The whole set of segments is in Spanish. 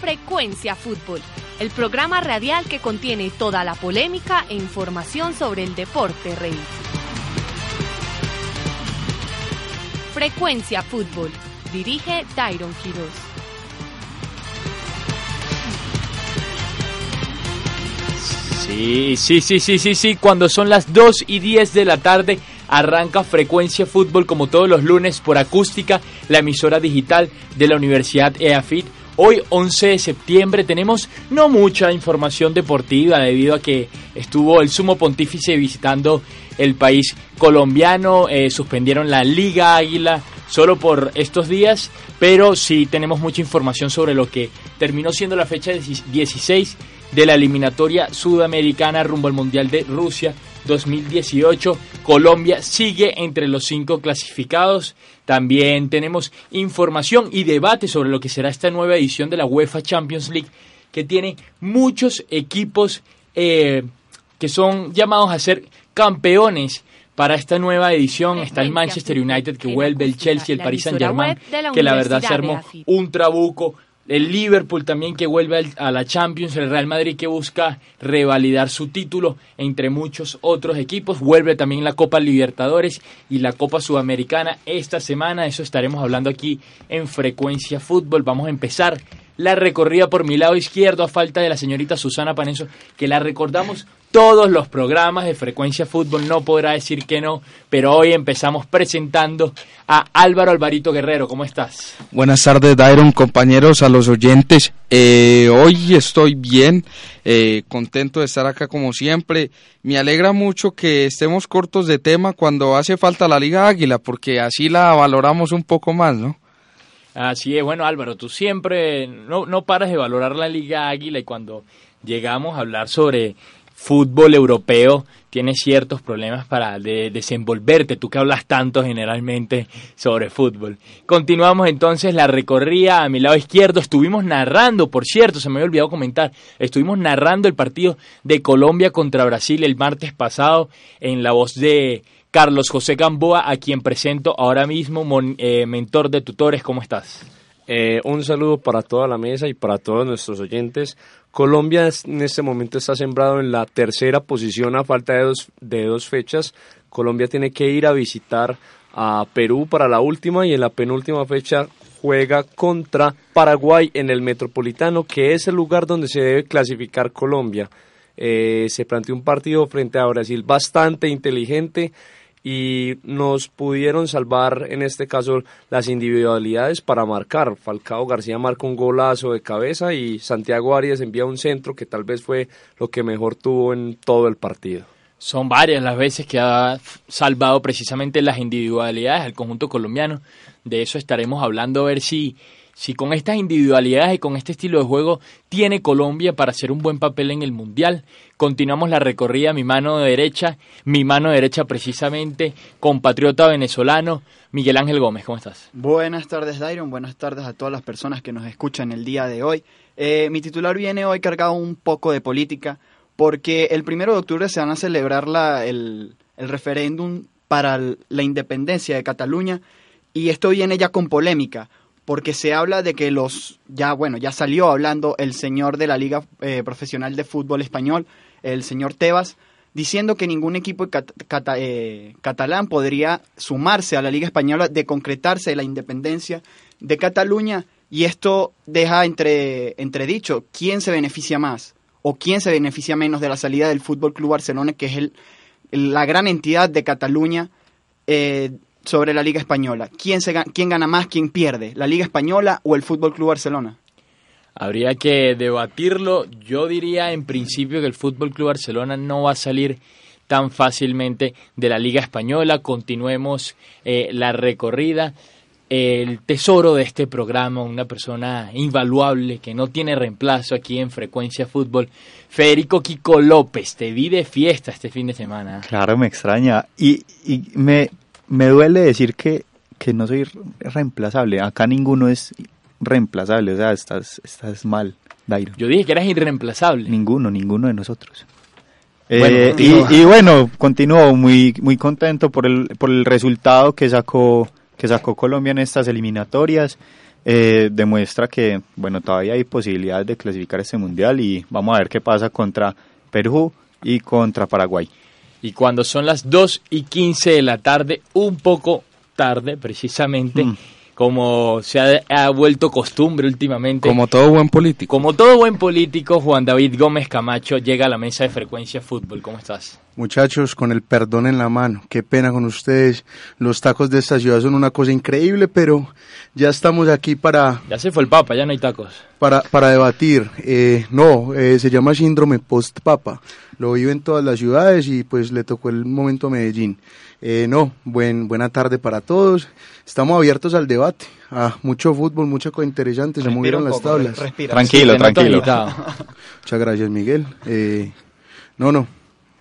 Frecuencia Fútbol, el programa radial que contiene toda la polémica e información sobre el deporte rey. Frecuencia Fútbol. Dirige Tyron Quiroz. Sí, sí, sí, sí, sí, sí. Cuando son las 2 y 10 de la tarde, arranca Frecuencia Fútbol como todos los lunes por acústica, la emisora digital de la Universidad EAFIT. Hoy, 11 de septiembre, tenemos no mucha información deportiva debido a que estuvo el sumo pontífice visitando el país colombiano, eh, suspendieron la Liga Águila solo por estos días, pero sí tenemos mucha información sobre lo que terminó siendo la fecha 16 de la eliminatoria sudamericana rumbo al Mundial de Rusia 2018. Colombia sigue entre los cinco clasificados. También tenemos información y debate sobre lo que será esta nueva edición de la UEFA Champions League, que tiene muchos equipos eh, que son llamados a ser campeones para esta nueva edición. Está el Manchester United que vuelve, el Chelsea, el Paris Saint Germain, que la verdad se armó un trabuco el Liverpool también que vuelve a la Champions, el Real Madrid que busca revalidar su título, entre muchos otros equipos, vuelve también la Copa Libertadores y la Copa Sudamericana esta semana, eso estaremos hablando aquí en Frecuencia Fútbol, vamos a empezar la recorrida por mi lado izquierdo a falta de la señorita Susana Panenzo, que la recordamos todos los programas de Frecuencia Fútbol, no podrá decir que no, pero hoy empezamos presentando a Álvaro Alvarito Guerrero, ¿cómo estás? Buenas tardes, Dairon, compañeros, a los oyentes. Eh, hoy estoy bien, eh, contento de estar acá como siempre. Me alegra mucho que estemos cortos de tema cuando hace falta la Liga Águila, porque así la valoramos un poco más, ¿no? Así es, bueno Álvaro, tú siempre no, no paras de valorar la Liga Águila y cuando llegamos a hablar sobre fútbol europeo tienes ciertos problemas para desenvolverte, tú que hablas tanto generalmente sobre fútbol. Continuamos entonces la recorrida a mi lado izquierdo, estuvimos narrando, por cierto, se me había olvidado comentar, estuvimos narrando el partido de Colombia contra Brasil el martes pasado en la voz de Carlos José Gamboa, a quien presento ahora mismo, eh, mentor de tutores. ¿Cómo estás? Eh, un saludo para toda la mesa y para todos nuestros oyentes. Colombia en este momento está sembrado en la tercera posición a falta de dos, de dos fechas. Colombia tiene que ir a visitar a Perú para la última y en la penúltima fecha juega contra Paraguay en el Metropolitano, que es el lugar donde se debe clasificar Colombia. Eh, se planteó un partido frente a Brasil bastante inteligente y nos pudieron salvar en este caso las individualidades para marcar. Falcao García marca un golazo de cabeza y Santiago Arias envía un centro que tal vez fue lo que mejor tuvo en todo el partido. Son varias las veces que ha salvado precisamente las individualidades al conjunto colombiano. De eso estaremos hablando a ver si si con estas individualidades y con este estilo de juego tiene Colombia para hacer un buen papel en el Mundial. Continuamos la recorrida, mi mano derecha, mi mano derecha precisamente, compatriota venezolano, Miguel Ángel Gómez, ¿cómo estás? Buenas tardes, Dairon, buenas tardes a todas las personas que nos escuchan el día de hoy. Eh, mi titular viene hoy cargado un poco de política, porque el primero de octubre se van a celebrar la, el, el referéndum para la independencia de Cataluña, y esto viene ya con polémica porque se habla de que los, ya bueno, ya salió hablando el señor de la Liga eh, Profesional de Fútbol Español, el señor Tebas, diciendo que ningún equipo eh, catalán podría sumarse a la Liga Española de concretarse la independencia de Cataluña y esto deja entre, entredicho quién se beneficia más o quién se beneficia menos de la salida del Fútbol Club Barcelona, que es el, la gran entidad de Cataluña eh, sobre la Liga Española. ¿Quién, se, ¿Quién gana más, quién pierde? ¿La Liga Española o el Fútbol Club Barcelona? Habría que debatirlo. Yo diría en principio que el Fútbol Club Barcelona no va a salir tan fácilmente de la Liga Española. Continuemos eh, la recorrida. el tesoro de este programa, una persona invaluable que no tiene reemplazo aquí en Frecuencia Fútbol. Federico Kiko López, te vi de fiesta este fin de semana. Claro, me extraña. Y, y me, me duele decir que, que no soy reemplazable. Acá ninguno es reemplazable. O sea, estás, estás mal, Dairo. Yo dije que eras irreemplazable. Ninguno, ninguno de nosotros. Eh, y, y, bueno, continúo muy, muy contento por el, por el resultado que sacó, que sacó Colombia en estas eliminatorias. Eh, demuestra que bueno todavía hay posibilidades de clasificar este mundial y vamos a ver qué pasa contra Perú y contra Paraguay. Y cuando son las 2 y 15 de la tarde, un poco tarde precisamente, mm como se ha, vuelto costumbre últimamente. Como todo buen político. Como todo buen político, Juan David Gómez Camacho llega a la mesa de frecuencia fútbol. ¿Cómo estás? Muchachos, con el perdón en la mano, qué pena con ustedes. Los tacos de esta ciudad son una cosa increíble, pero ya estamos aquí para... Ya se fue el Papa, ya no hay tacos. Para, para debatir. Eh, no, eh, se llama síndrome post-Papa. Lo vive en todas las ciudades y pues le tocó el momento a Medellín. Eh, no, buen, buena tarde para todos. Estamos abiertos al debate. Ah, mucho fútbol, mucha cosa interesante. Se movieron las tablas. Tranquilo, tranquilo. Muchas gracias, Miguel. Eh, no, no.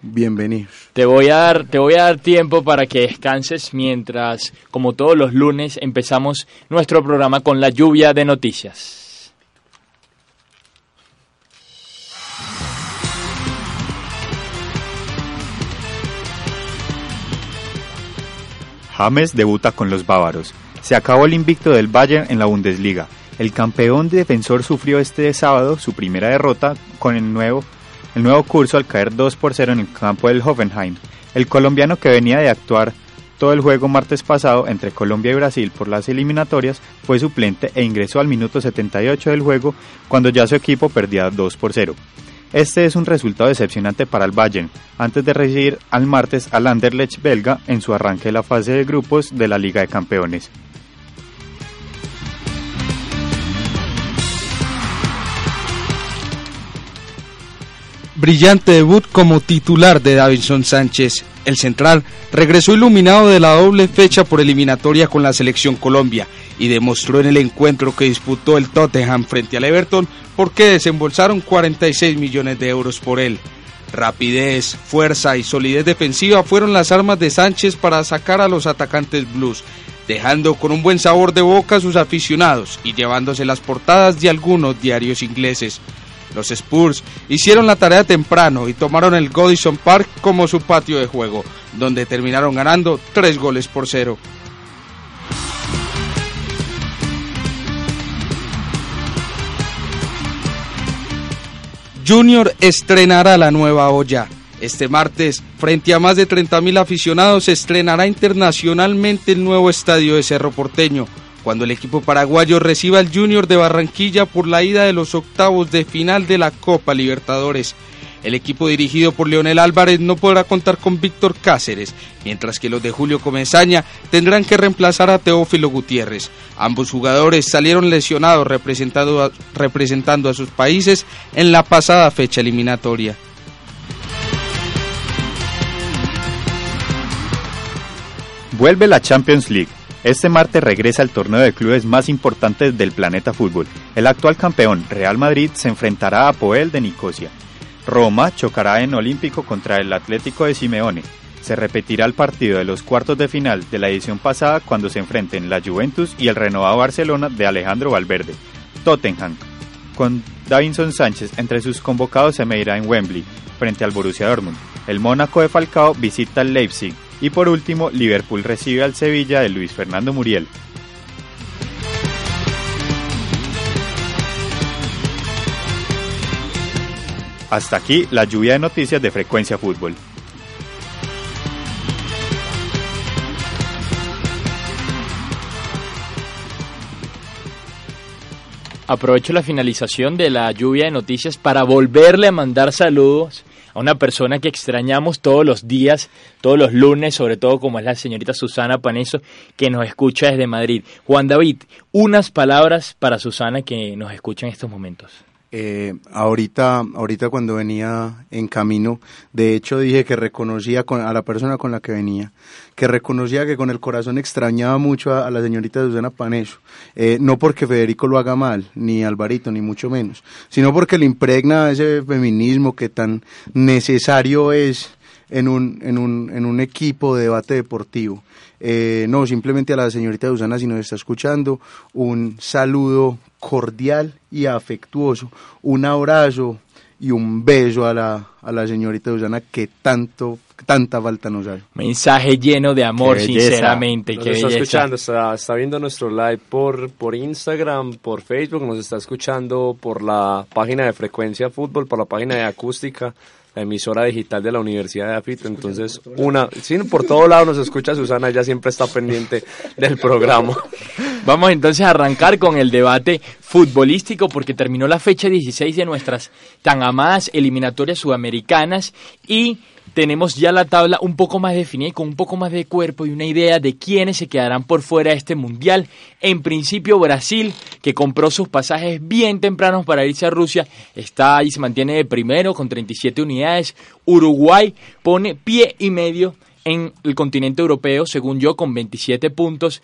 Bienvenidos. Te voy a dar, te voy a dar tiempo para que descanses mientras, como todos los lunes, empezamos nuestro programa con la lluvia de noticias. James debuta con los bávaros. Se acabó el invicto del Bayern en la Bundesliga. El campeón defensor sufrió este sábado su primera derrota con el nuevo, el nuevo curso al caer 2 por 0 en el campo del Hoffenheim. El colombiano que venía de actuar todo el juego martes pasado entre Colombia y Brasil por las eliminatorias fue suplente e ingresó al minuto 78 del juego cuando ya su equipo perdía 2 por 0. Este es un resultado decepcionante para el Bayern, antes de recibir al martes al Anderlecht belga en su arranque de la fase de grupos de la Liga de Campeones. Brillante debut como titular de Davinson Sánchez. El central regresó iluminado de la doble fecha por eliminatoria con la selección Colombia y demostró en el encuentro que disputó el Tottenham frente al Everton porque desembolsaron 46 millones de euros por él. Rapidez, fuerza y solidez defensiva fueron las armas de Sánchez para sacar a los atacantes blues, dejando con un buen sabor de boca a sus aficionados y llevándose las portadas de algunos diarios ingleses. Los Spurs hicieron la tarea temprano y tomaron el Godison Park como su patio de juego, donde terminaron ganando tres goles por cero. Junior estrenará la nueva olla. Este martes, frente a más de 30.000 aficionados, se estrenará internacionalmente el nuevo estadio de Cerro Porteño, cuando el equipo paraguayo reciba al Junior de Barranquilla por la ida de los octavos de final de la Copa Libertadores. El equipo dirigido por Leonel Álvarez no podrá contar con Víctor Cáceres, mientras que los de Julio Comesaña tendrán que reemplazar a Teófilo Gutiérrez. Ambos jugadores salieron lesionados representando a, sus países en la pasada fecha eliminatoria. Vuelve la Champions League. Este martes regresa el torneo de clubes más importantes del planeta fútbol. El actual campeón, Real Madrid, se enfrentará a Poel de Nicosia. Roma chocará en Olímpico contra el Atlético de Simeone. Se repetirá el partido de los cuartos de final de la edición pasada cuando se enfrenten la Juventus y el renovado Barcelona de Alejandro Valverde. Tottenham, con Davinson Sánchez entre sus convocados se medirá en Wembley, frente al Borussia Dortmund. El Mónaco de Falcao visita al Leipzig y por último Liverpool recibe al Sevilla de Luis Fernando Muriel. Hasta aquí la lluvia de noticias de Frecuencia Fútbol. Aprovecho la finalización de la lluvia de noticias para volverle a mandar saludos a una persona que extrañamos todos los días, todos los lunes, sobre todo como es la señorita Susana Paneso, que nos escucha desde Madrid. Juan David, unas palabras para Susana que nos escucha en estos momentos. Eh, ahorita, ahorita cuando venía en camino, de hecho dije que reconocía a la persona con la que venía, que reconocía que con el corazón extrañaba mucho a, la señorita Susana Paneso, eh, no porque Federico lo haga mal, ni Alvarito, ni mucho menos, sino porque le impregna ese feminismo que tan necesario es en un, en un, en un equipo de debate deportivo. Eh, no, simplemente a la señorita Susana, si nos está escuchando, un saludo cordial y afectuoso, un abrazo y un beso a la, a la señorita Susana que tanto tanta falta nos hace. Mensaje lleno de amor, sinceramente. Nos está escuchando, está, está, viendo nuestro live por, por Instagram, por Facebook, nos está escuchando por la página de Frecuencia Fútbol, por la página de Acústica la emisora digital de la Universidad de Afito. Entonces, una, sí, por todo lado nos escucha Susana, ella siempre está pendiente del programa. Vamos entonces a arrancar con el debate futbolístico porque terminó la fecha 16 de nuestras tan amadas eliminatorias sudamericanas y tenemos ya la tabla un poco más definida y con un poco más de cuerpo y una idea de quiénes se quedarán por fuera de este mundial. En principio Brasil, que compró sus pasajes bien tempranos para irse a Rusia, está ahí, se mantiene de primero con 37 unidades. Uruguay pone pie y medio en el continente europeo, según yo, con 27 puntos.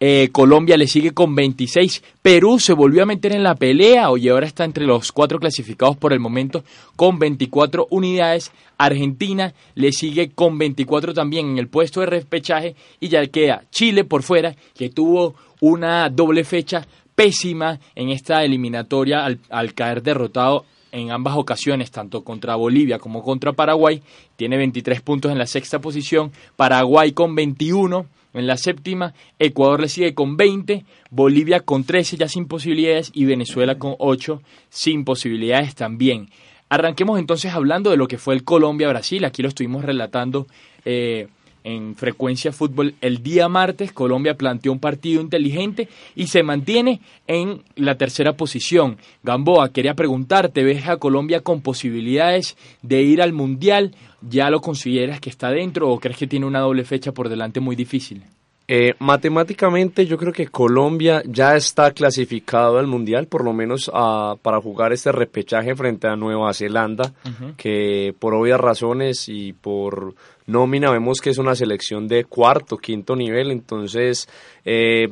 Eh, Colombia le sigue con 26. Perú se volvió a meter en la pelea y ahora está entre los cuatro clasificados por el momento con 24 unidades. Argentina le sigue con 24 también en el puesto de repechaje y ya queda Chile por fuera que tuvo una doble fecha pésima en esta eliminatoria al, al caer derrotado en ambas ocasiones, tanto contra Bolivia como contra Paraguay. Tiene 23 puntos en la sexta posición, Paraguay con 21 en la séptima, Ecuador le sigue con 20, Bolivia con 13 ya sin posibilidades y Venezuela con 8 sin posibilidades también. Arranquemos entonces hablando de lo que fue el Colombia-Brasil. Aquí lo estuvimos relatando eh, en frecuencia fútbol el día martes. Colombia planteó un partido inteligente y se mantiene en la tercera posición. Gamboa, quería preguntarte, ¿ves a Colombia con posibilidades de ir al Mundial? ¿Ya lo consideras que está dentro o crees que tiene una doble fecha por delante muy difícil? Eh, matemáticamente yo creo que Colombia ya está clasificado al Mundial, por lo menos ah, para jugar este repechaje frente a Nueva Zelanda, que por obvias razones y por nómina vemos que es una selección de cuarto, quinto nivel, entonces eh,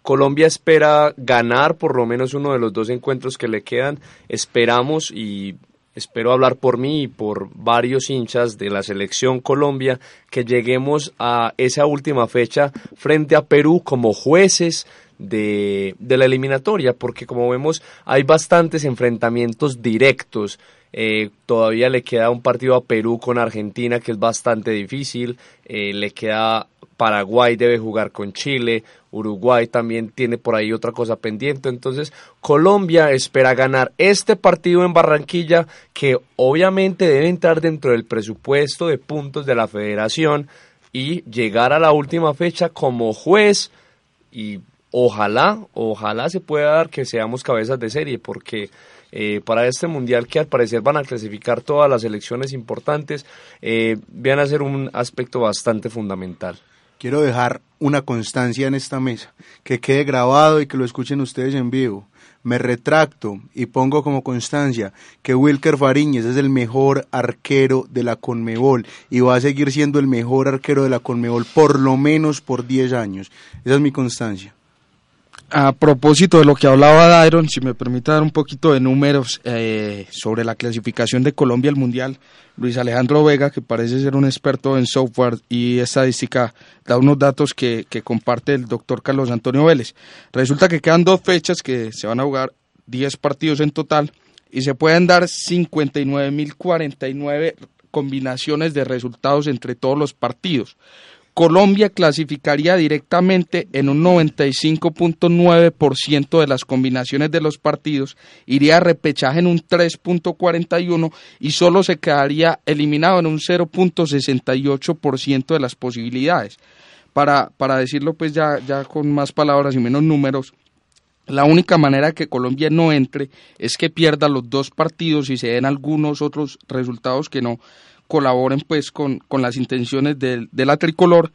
Colombia espera ganar por lo menos uno de los dos encuentros que le quedan, esperamos y espero hablar por mí y por varios hinchas de la selección Colombia, que lleguemos a esa última fecha frente a Perú como jueces de, de la eliminatoria, porque como vemos hay bastantes enfrentamientos directos. Eh, todavía le queda un partido a Perú con Argentina que es bastante difícil, eh, le queda Paraguay debe jugar con Chile, Uruguay también tiene por ahí otra cosa pendiente. Entonces, Colombia espera ganar este partido en Barranquilla, que obviamente debe entrar dentro del presupuesto de puntos de la federación y llegar a la última fecha como juez. Y ojalá, ojalá se pueda dar que seamos cabezas de serie, porque eh, para este mundial que al parecer van a clasificar todas las elecciones importantes, eh, van a ser un aspecto bastante fundamental quiero dejar una constancia en esta mesa, que quede grabado y que lo escuchen ustedes en vivo. Me retracto y pongo como constancia que Wilker Fariñez es el mejor arquero de la Conmebol y va a seguir siendo el mejor arquero de la Conmebol por lo menos por 10 años. Esa es mi constancia. A propósito de lo que hablaba Dairon, si me permite dar un poquito de números eh, sobre la clasificación de Colombia al Mundial, Luis Alejandro Vega, que parece ser un experto en software y estadística, da unos datos que, que comparte el doctor Carlos Antonio Vélez. Resulta que quedan dos fechas que se van a jugar 10 partidos en total y se pueden dar 59.049 combinaciones de resultados entre todos los partidos. Colombia clasificaría directamente en un 95.9% de las combinaciones de los partidos, iría a repechaje en un 3.41% y solo se quedaría eliminado en un 0.68% de las posibilidades. Para, para decirlo pues ya, ya con más palabras y menos números, la única manera que Colombia no entre es que pierda los dos partidos y se den algunos otros resultados que no colaboren pues con, las intenciones de, la tricolor.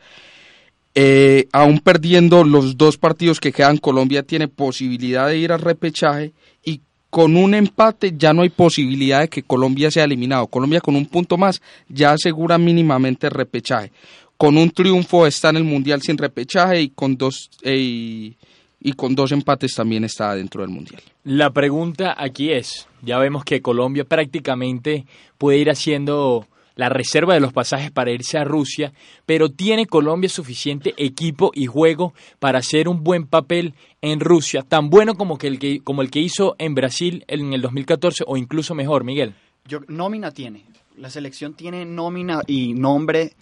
Eh, aún perdiendo los dos partidos que quedan, Colombia tiene posibilidad de ir al repechaje y con un empate ya no hay posibilidad de que Colombia sea eliminado. Colombia con un punto más ya asegura mínimamente repechaje. Con un triunfo está en el Mundial sin repechaje y con dos, eh, y con dos empates también está dentro del Mundial. La pregunta aquí es, ya vemos que Colombia prácticamente puede ir haciendo la reserva de los pasajes para irse a Rusia, pero ¿tiene Colombia suficiente equipo y juego para hacer un buen papel en Rusia, tan bueno como, que el, que, como el que hizo en Brasil en el 2014 o incluso mejor, Miguel? Yo, nómina tiene, la selección tiene nómina y nombre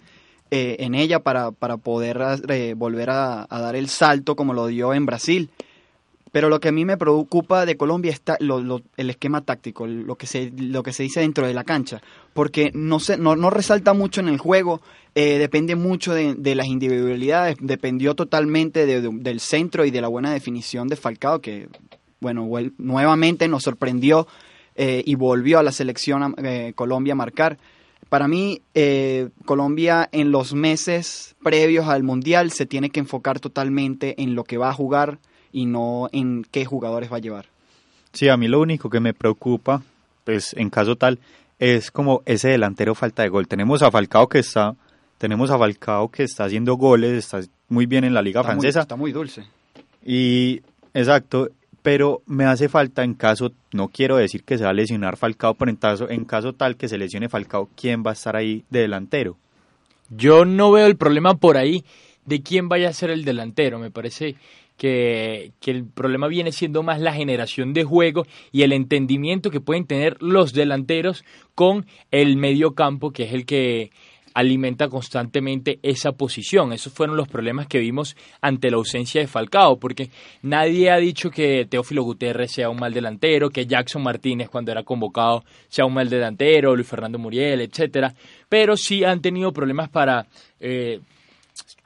eh, en ella para, para poder eh, volver a, a, dar el salto como lo dio en Brasil. Pero lo que a mí me preocupa de Colombia está lo, el esquema táctico, lo que, se, lo que se dice dentro de la cancha, porque no, se, no, no resalta mucho en el juego, eh, depende mucho de, de, las individualidades, dependió totalmente de, del centro y de la buena definición de Falcao, que bueno, nuevamente nos sorprendió eh, y volvió a la selección eh, Colombia a marcar. Para mí, eh, Colombia en los meses previos al Mundial se tiene que enfocar totalmente en lo que va a jugar y no en qué jugadores va a llevar. Sí, a mí lo único que me preocupa, pues en caso tal, es como ese delantero falta de gol. Tenemos a Falcao que está, tenemos a Falcao que está haciendo goles, está muy bien en la liga está francesa. Muy, está muy dulce. Y exacto, pero me hace falta en caso, no quiero decir que se va a lesionar Falcao, pero en caso, en caso tal que se lesione Falcao, ¿quién va a estar ahí de delantero? Yo no veo el problema por ahí de quién vaya a ser el delantero. Me parece que, que, el problema viene siendo más la generación de juego y el entendimiento que pueden tener los delanteros con el medio campo, que es el que alimenta constantemente esa posición. Esos fueron los problemas que vimos ante la ausencia de Falcao, porque nadie ha dicho que Teófilo Gutiérrez sea un mal delantero, que Jackson Martínez cuando era convocado sea un mal delantero, Luis Fernando Muriel, etcétera, pero sí han tenido problemas para eh,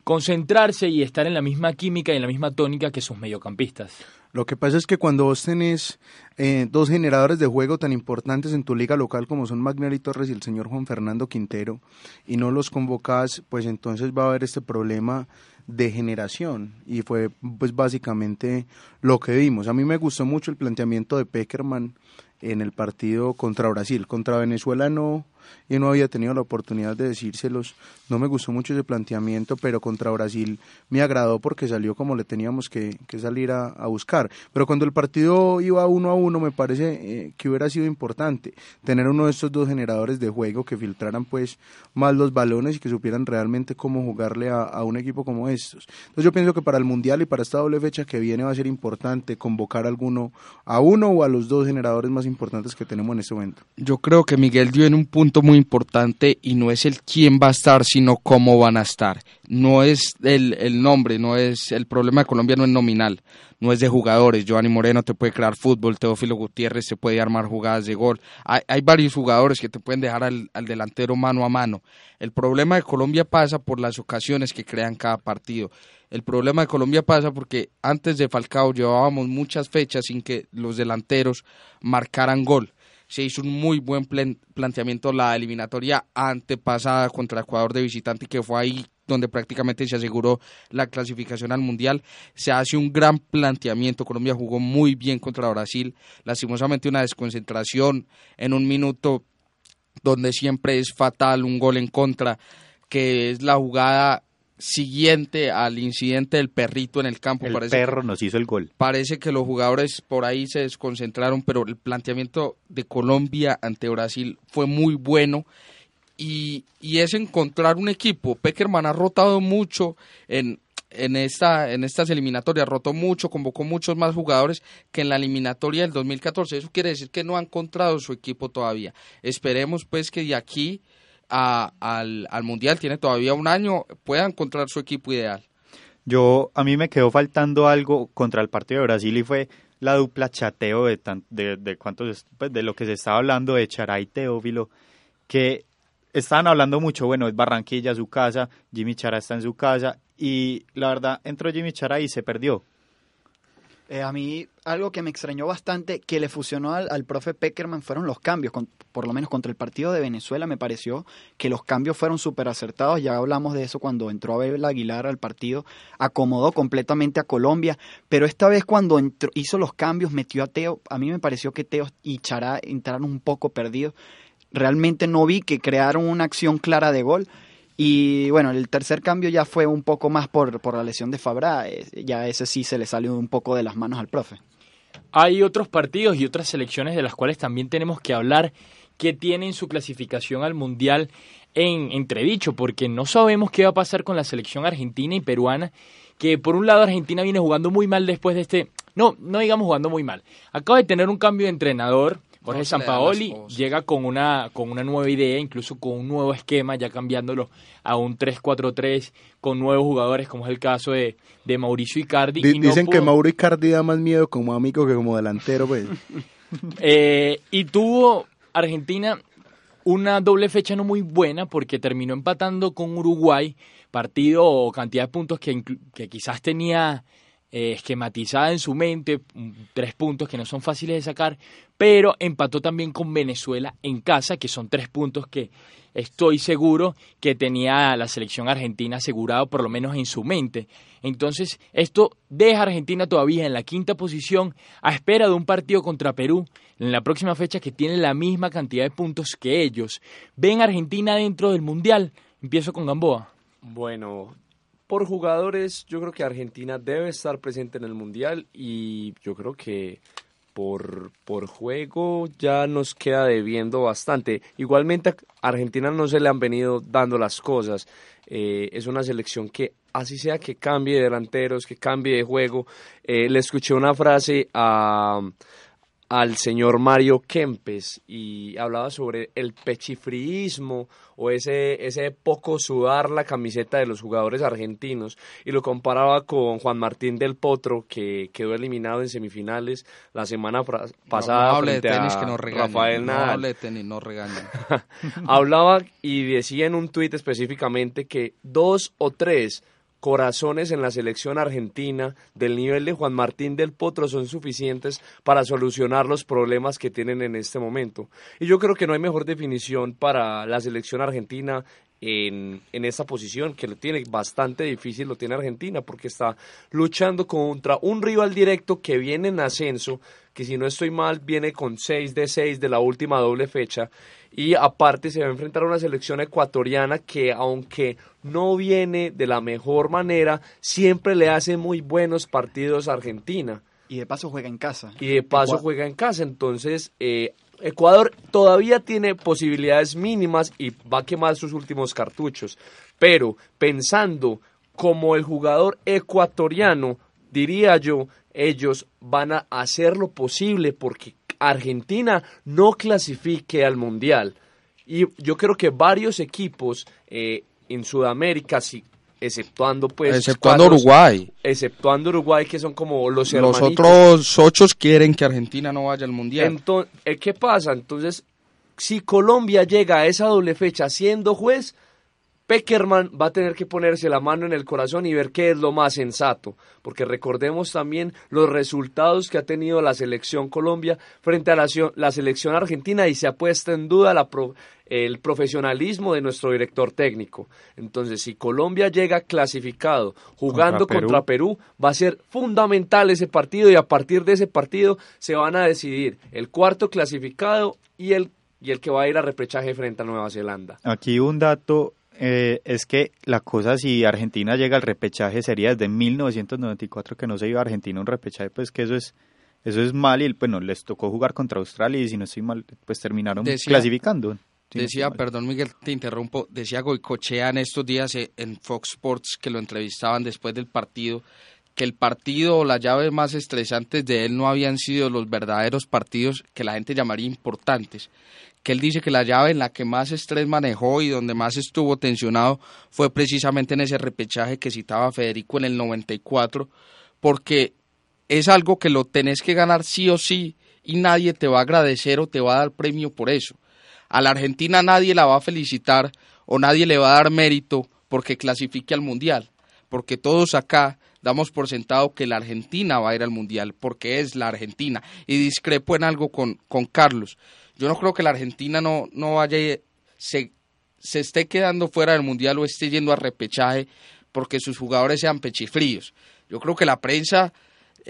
concentrarse y estar en la misma química y en la misma tónica que sus mediocampistas. Lo que pasa es que cuando vos tenés eh, dos generadores de juego tan importantes en tu liga local como son Magnelli Torres y el señor Juan Fernando Quintero y no los convocas, pues entonces va a haber este problema de generación y fue pues básicamente lo que vimos. A mí me gustó mucho el planteamiento de Peckerman en el partido contra Brasil. Contra Venezuela no, yo no había tenido la oportunidad de decírselos. No me gustó mucho ese planteamiento, pero contra Brasil me agradó porque salió como le teníamos que, que salir a, a, buscar. Pero cuando el partido iba uno a uno, me parece eh, que hubiera sido importante tener uno de estos dos generadores de juego que filtraran pues más los balones y que supieran realmente cómo jugarle a, a un equipo como estos. Entonces yo pienso que para el Mundial y para esta doble fecha que viene va a ser importante convocar a alguno, a uno o a los dos generadores más importantes que tenemos en este momento. Yo creo que Miguel dio en un punto muy importante y no es el quién va a estar, sino cómo van a estar. No es el, el nombre, no es el problema de Colombia no es nominal, no es de jugadores. Giovanni Moreno te puede crear fútbol, Teófilo Gutiérrez te puede armar jugadas de gol. Hay, hay varios jugadores que te pueden dejar al, al delantero mano a mano. El problema de Colombia pasa por las ocasiones que crean cada partido. El problema de Colombia pasa porque antes de Falcao llevábamos muchas fechas sin que los delanteros marcaran gol se hizo un muy buen planteamiento la eliminatoria antepasada contra Ecuador de visitante que fue ahí donde prácticamente se aseguró la clasificación al Mundial. Se hace un gran planteamiento. Colombia jugó muy bien contra Brasil. Lastimosamente una desconcentración en un minuto donde siempre es fatal un gol en contra, que es la jugada siguiente al incidente del perrito en el campo. El parece perro nos hizo el gol. Parece que los jugadores por ahí se desconcentraron, pero el planteamiento de Colombia ante Brasil fue muy bueno. Y, y es encontrar un equipo. Peckerman ha rotado mucho en, en, esta, en estas eliminatorias, rotó mucho, convocó muchos más jugadores que en la eliminatoria del 2014. Eso quiere decir que no ha encontrado su equipo todavía. Esperemos pues que de aquí a, al, al, Mundial, tiene todavía un año, pueda encontrar su equipo ideal. Yo, a mí me quedó faltando algo contra el partido de Brasil y fue la dupla chateo de, tan, de, de, cuántos, pues de lo que se estaba hablando de Charay Teófilo, que estaban hablando mucho, bueno, es Barranquilla su casa, Jimmy Chara está en su casa, y la verdad entró Jimmy Chara y se perdió. Eh, a mí algo que me extrañó bastante que le fusionó al, al profe Peckerman fueron los cambios, con, por lo menos contra el partido de Venezuela me pareció que los cambios fueron súper acertados, ya hablamos de eso cuando entró Abel Aguilar al partido, acomodó completamente a Colombia, pero esta vez cuando hizo los cambios, metió a Teo, a mí me pareció que Teo y Chará entraron un poco perdidos, realmente no vi que crearon una acción clara de gol, y bueno, el tercer cambio ya fue un poco más por, por la lesión de Fabra, eh, ya ese sí se le salió un poco de las manos al profe. Hay otros partidos y otras selecciones de las cuales también tenemos que hablar que tienen su clasificación al Mundial en entredicho, porque no sabemos qué va a pasar con la selección argentina y peruana, que por un lado Argentina viene jugando muy mal después de este, no, no digamos jugando muy mal, acaba de tener un cambio de entrenador, Jorge Sampaoli llega con una, con una nueva idea, incluso con un nuevo esquema, ya cambiándolo a un 3-4-3 con nuevos jugadores, como es el caso de, de Mauricio Icardi. Di- y no dicen que Mauro Icardi da más miedo como amigo que como delantero, pues. Eh, y tuvo Argentina una doble fecha no muy buena porque terminó empatando con Uruguay, partido o cantidad de puntos que, que quizás tenía eh, esquematizada en su mente, mm, tres puntos que no son fáciles de sacar, pero empató también con Venezuela en casa, que son tres puntos que estoy seguro que tenía la selección argentina asegurado por lo menos en su mente. Entonces, esto deja a Argentina todavía en la quinta posición a espera de un partido contra Perú en la próxima fecha que tiene la misma cantidad de puntos que ellos. ¿Ven Argentina dentro del Mundial? Empiezo con Gamboa. Bueno, por jugadores, yo creo que Argentina debe estar presente en el Mundial y yo creo que por, por juego ya nos queda debiendo bastante. Igualmente a Argentina no se le han venido dando las cosas. Eh, es una selección que así sea que cambie de delanteros, que cambie de juego. Eh, le escuché una frase a al señor Mario Kempes y hablaba sobre el pechifriismo o ese, ese poco sudar la camiseta de los jugadores argentinos y lo comparaba con Juan Martín del Potro que quedó eliminado en semifinales la semana pasada no de tenis a que. Rafael no Nadal. de tenis, no. Hablaba y decía en un tuit específicamente que dos o tres corazones en la selección argentina del nivel de Juan Martín del Potro son suficientes para solucionar los problemas que tienen en este momento. Y yo creo que no hay mejor definición para la selección argentina en, en esta posición, que lo tiene bastante difícil, lo tiene Argentina, porque está luchando contra un rival directo que viene en ascenso, que si no estoy mal, viene con 6 de 6 de la última doble fecha, y aparte se va a enfrentar a una selección ecuatoriana que aunque no viene de la mejor manera, siempre le hace muy buenos partidos a Argentina. Y de paso juega en casa. Y de paso juega en casa, entonces eh, Ecuador todavía tiene posibilidades mínimas y va a quemar sus últimos cartuchos. Pero pensando como el jugador ecuatoriano, diría yo, ellos van a hacer lo posible porque Argentina no clasifique al Mundial. Y yo creo que varios equipos eh, en Sudamérica, sí, exceptuando pues... Exceptuando Uruguay. Exceptuando Uruguay, que son como los Los hermanitos. otros ocho quieren que Argentina no vaya al Mundial. Entonces, ¿qué pasa? Entonces, si Colombia llega a esa doble fecha siendo juez, Peckerman va a tener que ponerse la mano en el corazón y ver qué es lo más sensato, porque recordemos también los resultados que ha tenido la selección Colombia frente a la, selección argentina y se ha puesto en duda la pro- el profesionalismo de nuestro director técnico. Entonces, si Colombia llega clasificado jugando Contra Perú. contra Perú, va a ser fundamental ese partido y a partir de ese partido se van a decidir el cuarto clasificado y el, y el que va a ir a repechaje frente a Nueva Zelanda. Aquí un dato eh, es que la cosa si Argentina llega al repechaje sería desde 1994 que no se iba a Argentina un repechaje, pues que eso es eso es mal y bueno, les tocó jugar contra Australia y si no estoy mal, pues terminaron Decía- clasificando. Si Decía, perdón Miguel, te interrumpo, decía Goicochea en estos días eh, en Fox Sports que lo entrevistaban después del partido, que el partido o las llaves más estresantes de él no habían sido los verdaderos partidos que la gente llamaría importantes, que él dice que la llave en la que más estrés manejó y donde más estuvo tensionado fue precisamente en ese repechaje que citaba Federico en el 94, porque es algo que lo tenés que ganar sí o sí y nadie te va a agradecer o te va a dar premio por eso. A la Argentina nadie la va a felicitar o nadie le va a dar mérito porque clasifique al Mundial. porque todos acá damos por sentado que la Argentina va a ir al Mundial, porque es la Argentina. Y discrepo en algo con, con Carlos. Yo no creo que la Argentina no, no vaya, se, se esté quedando fuera del Mundial o esté yendo a repechaje porque sus jugadores sean pechifríos. Yo creo que la prensa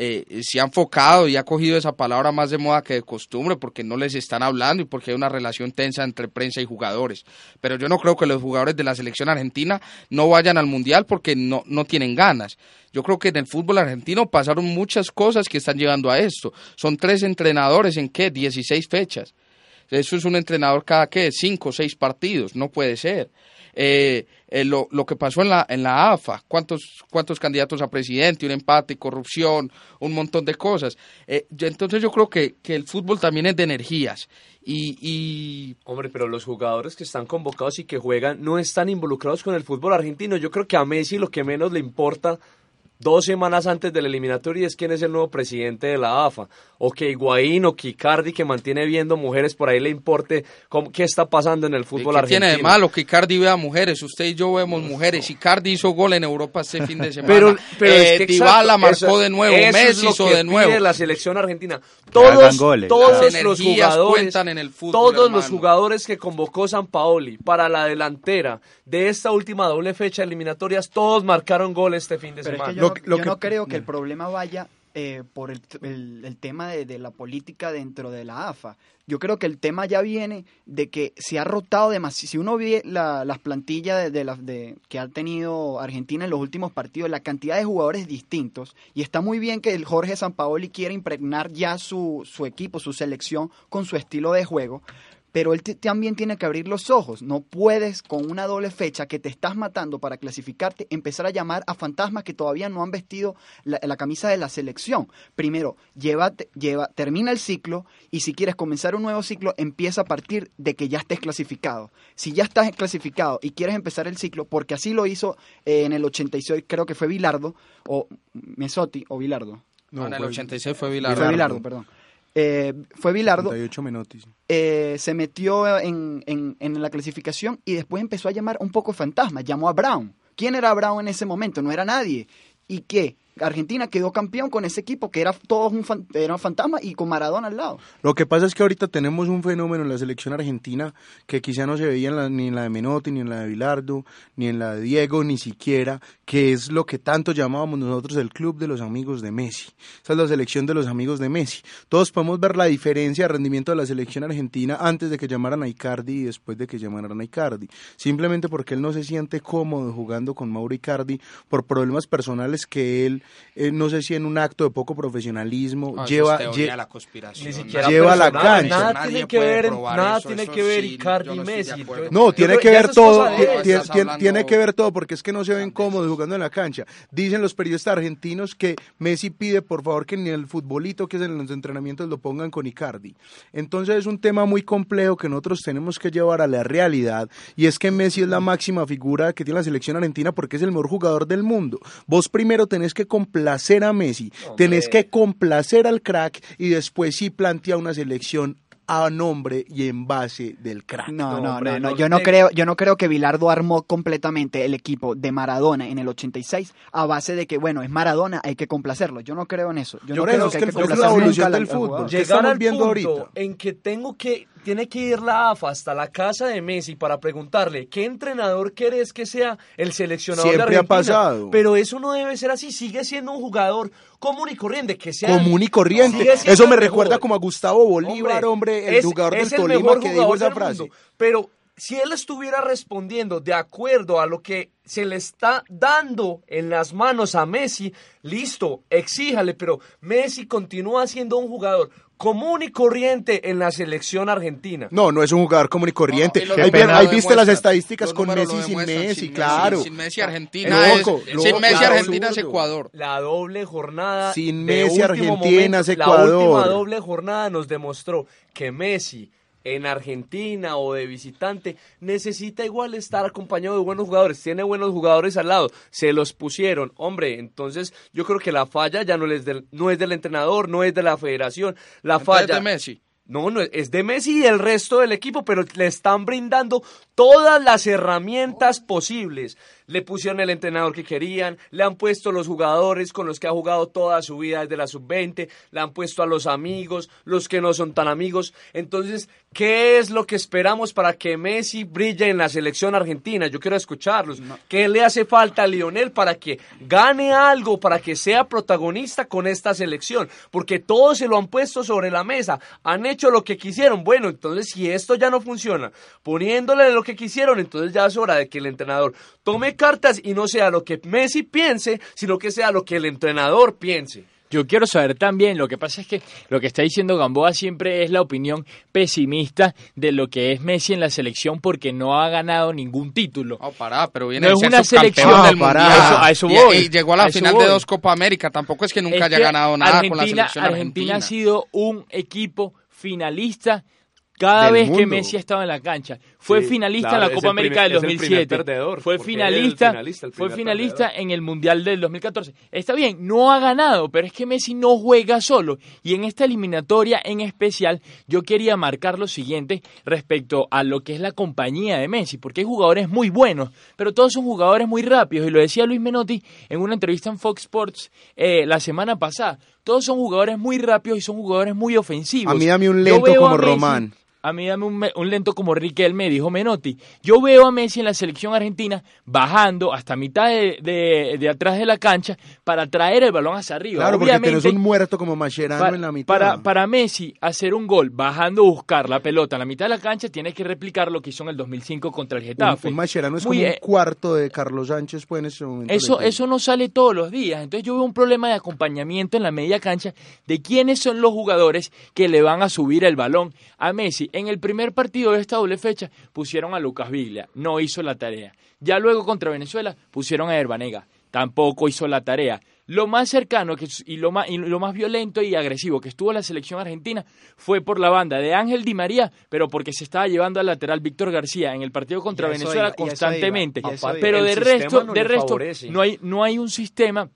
eh, se ha enfocado y ha cogido esa palabra más de moda que de costumbre porque no les están hablando y porque hay una relación tensa entre prensa y jugadores. Pero yo no creo que los jugadores de la selección argentina no vayan al mundial porque no, no tienen ganas. Yo creo que en el fútbol argentino pasaron muchas cosas que están llegando a esto. Son tres entrenadores en qué? 16 fechas. Eso es un entrenador cada qué? Cinco o seis partidos. No puede ser. Eh, eh, lo, lo, que pasó en la, en la AFA, cuántos, cuántos candidatos a presidente, un empate, corrupción, un montón de cosas. Eh, entonces yo creo que, que, el fútbol también es de energías. Y, y, Hombre, pero los jugadores que están convocados y que juegan no están involucrados con el fútbol argentino. Yo creo que a Messi lo que menos le importa dos semanas antes del eliminatorio es quién es el nuevo presidente de la AFA. O que Higuaín o que Icardi, que mantiene viendo mujeres, por ahí le importe cómo, qué está pasando en el fútbol ¿Qué argentino. tiene de malo que Icardi vea mujeres? Usted y yo vemos mujeres. Icardi hizo gol en Europa este fin de semana. Pero, pero eh, es que Dybala exacto, marcó eso- de nuevo, eso Messi es lo hizo que de nuevo. pide la selección argentina. Todos, goles. todos los jugadores, cuentan en el fútbol, todos los jugadores que convocó San Paoli para la delantera de esta última doble fecha de eliminatorias, todos marcaron gol este fin de Pero es semana. que Lo lo yo que- no creo que el problema vaya eh, por el, el- el tema de, de la política dentro de la AFA. Yo creo que el tema ya viene de que se ha rotado demasiado. Si uno ve la- las plantillas de, de las- de- que ha tenido Argentina en los últimos partidos, la cantidad de jugadores distintos, y está muy bien que el Jorge Sampaoli quiera impregnar ya su, su equipo, su selección, con su estilo de juego, pero él también tiene que abrir los ojos. No puedes con una doble fecha que te estás matando para clasificarte empezar a llamar a fantasmas que todavía no han vestido la, la camisa de la selección. Primero, llévate- lleva, termina el ciclo y si quieres comenzar un nuevo ciclo, empieza a partir de que ya estés clasificado. Si ya estás clasificado y quieres empezar el ciclo, porque así lo hizo eh, en el 86, creo que fue Bilardo, o Mesotti, o Bilardo. No, en el fue- 86 fue Fue Bilardo. Bilardo, perdón. Eh, fue Bilardo 38 Menotti. eh, se metió en, en- en la clasificación y después empezó a llamar un poco fantasma. Llamó a Brown. ¿Quién era Brown en ese momento? No era nadie. ¿Y qué? Argentina quedó campeón con ese equipo que era todos un, fan- un fantasma y con Maradona al lado. Lo que pasa es que ahorita tenemos un fenómeno en la selección argentina que quizá no se veía en la- ni en la de Menotti, ni en la de Bilardo, ni en la de Diego, ni siquiera, que es lo que tanto llamábamos nosotros el club de los amigos de Messi. Esa es la selección de los amigos de Messi. Todos podemos ver la diferencia de rendimiento de la selección argentina antes de que llamaran a Icardi y después de que llamaran a Icardi. Simplemente porque él no se siente cómodo jugando con Mauro Icardi por problemas personales que él, eh, no sé si en un acto de poco profesionalismo, Ah, lleva... es lle- la conspiración. Ni siquiera Lleva la personal, cancha. Nada Nadie tiene que ver, probar nada eso, tiene eso que ver sí, Icardi no Messi. No, tiene que ver todo, hablando- tiene que ver todo, porque es que no se ven cómodos jugando en la cancha. Dicen los periodistas argentinos que Messi pide por favor que ni el futbolito que es en los entrenamientos lo pongan con Icardi. Entonces es un tema muy complejo que nosotros tenemos que llevar a la realidad y es que Messi es la máxima figura que tiene la selección argentina porque es el mejor jugador del mundo. Vos primero tenés que complacer a Messi, tenés que complacer al crack y después sí plantea una selección a nombre y en base del crack. No, No, no, hombre, no, no. no Yo no creo, yo no creo que Bilardo armó completamente el equipo de Maradona en el 86 a base de que, bueno, es Maradona, hay que complacerlo. Yo no creo en eso. Yo no creo es que que hay el que es la evolución del fútbol. jugador. ¿Qué llegar estamos al viendo punto ahorita? en que tengo que tiene que ir la AFA hasta la casa de Messi para preguntarle qué entrenador querés que sea el seleccionador Siempre de ha Argentina. pasado. Pero eso no debe ser así, sigue siendo un jugador común y corriente, que sea común y corriente. Eso me recuerda como a Gustavo Bolívar, hombre, el es- jugador es del el Tolima mejor que dijo esa frase. mundo. Pero si él estuviera respondiendo de acuerdo a lo que se le está dando en las manos a Messi, listo, exíjale, pero Messi continúa siendo un jugador común y corriente en la selección argentina. No, no es un jugador común y corriente. No, ahí, viste las estadísticas con Messi sin Messi, sin claro. Sin Messi Argentina es, loco, sin Messi claro, Argentina es. Ecuador. La doble jornada. Sin Messi, Argentina es La Ecuador. última doble jornada nos demostró que Messi en Argentina o de visitante necesita igual estar acompañado de buenos jugadores. Tiene buenos jugadores al lado. Se los pusieron. Hombre, entonces yo creo que la falla ya no es del, no es del entrenador, no es de la federación. La Entonces, falla. de Messi. No, no, es de Messi y el resto del equipo, pero le están brindando todas las herramientas posibles. le pusieron el entrenador que querían, le han puesto los jugadores con los que ha jugado toda su vida desde la sub-20, le han puesto a los amigos, los que no son tan amigos. Entonces, ¿qué es lo que esperamos para que Messi brille en la selección argentina? Yo quiero escucharlos. ¿Qué le hace falta a Lionel para que gane algo, para que sea protagonista con esta selección? Porque todos se lo han puesto sobre la mesa, han hecho lo que quisieron. Bueno, entonces si esto ya no funciona, poniéndole lo que quisieron, entonces ya es hora de que el entrenador tome cartas y no sea lo que Messi piense, sino que sea lo que el entrenador piense. Yo quiero saber también, lo que pasa es que lo que está diciendo Gamboa siempre es la opinión pesimista de lo que es Messi en la selección porque no ha ganado ningún título. No, pará, pero viene no de es ser una selección del mundial. Mundial. A eso, a eso Y- voy. Y, llegó a la a final de dos Copa América. Tampoco es que nunca Es haya que ganado nada con la Argentina- selección Argentina argentina. ha sido un equipo finalista cada Del vez que. Messi ha estado en la cancha. Fue Sí, finalista claro, en la Copa el primer- América del es el primer 2007. perdedor, fue finalista, fue finalista perdedor. en el Mundial del 2014. Está bien, no ha ganado, pero es que Messi no juega solo. Y en esta eliminatoria en especial, yo quería marcar lo siguiente respecto a lo que es la compañía de Messi, porque hay jugadores muy buenos, pero todos son jugadores muy rápidos. Y lo decía Luis Menotti en una entrevista en Fox Sports eh, la semana pasada. Todos son jugadores muy rápidos y son jugadores muy ofensivos. A mí dame un lento como Román. A mí dame un, un lento como Riquelme, dijo Menotti. Yo veo a Messi en la selección argentina bajando hasta mitad de, de- de atrás de la cancha para traer el balón hacia arriba. Claro, porque tenés un muerto como Mascherano en la mitad. Para, para Messi hacer un gol bajando a buscar la pelota en la mitad de la cancha, tiene que replicar lo que hizo en el 2005 contra el Getafe. un Mascherano es Muy, como un eh, cuarto de Carlos Sánchez pues, en ese momento. eso, eso no sale todos los días. Entonces yo veo un problema de acompañamiento en la media cancha de quiénes son los jugadores que le van a subir el balón a Messi. En el primer partido de esta doble fecha pusieron a Lucas Viglia, no hizo la tarea. Ya luego contra Venezuela pusieron a Herbanega, tampoco hizo la tarea. Lo más cercano que, y, lo más, y lo más violento y agresivo que estuvo la selección argentina fue por la banda de Ángel Di María, pero porque se estaba llevando al lateral Víctor García en el partido contra Venezuela iba, constantemente. iba. Pero de resto, no de le resto favorece. no hay, no hay un sistema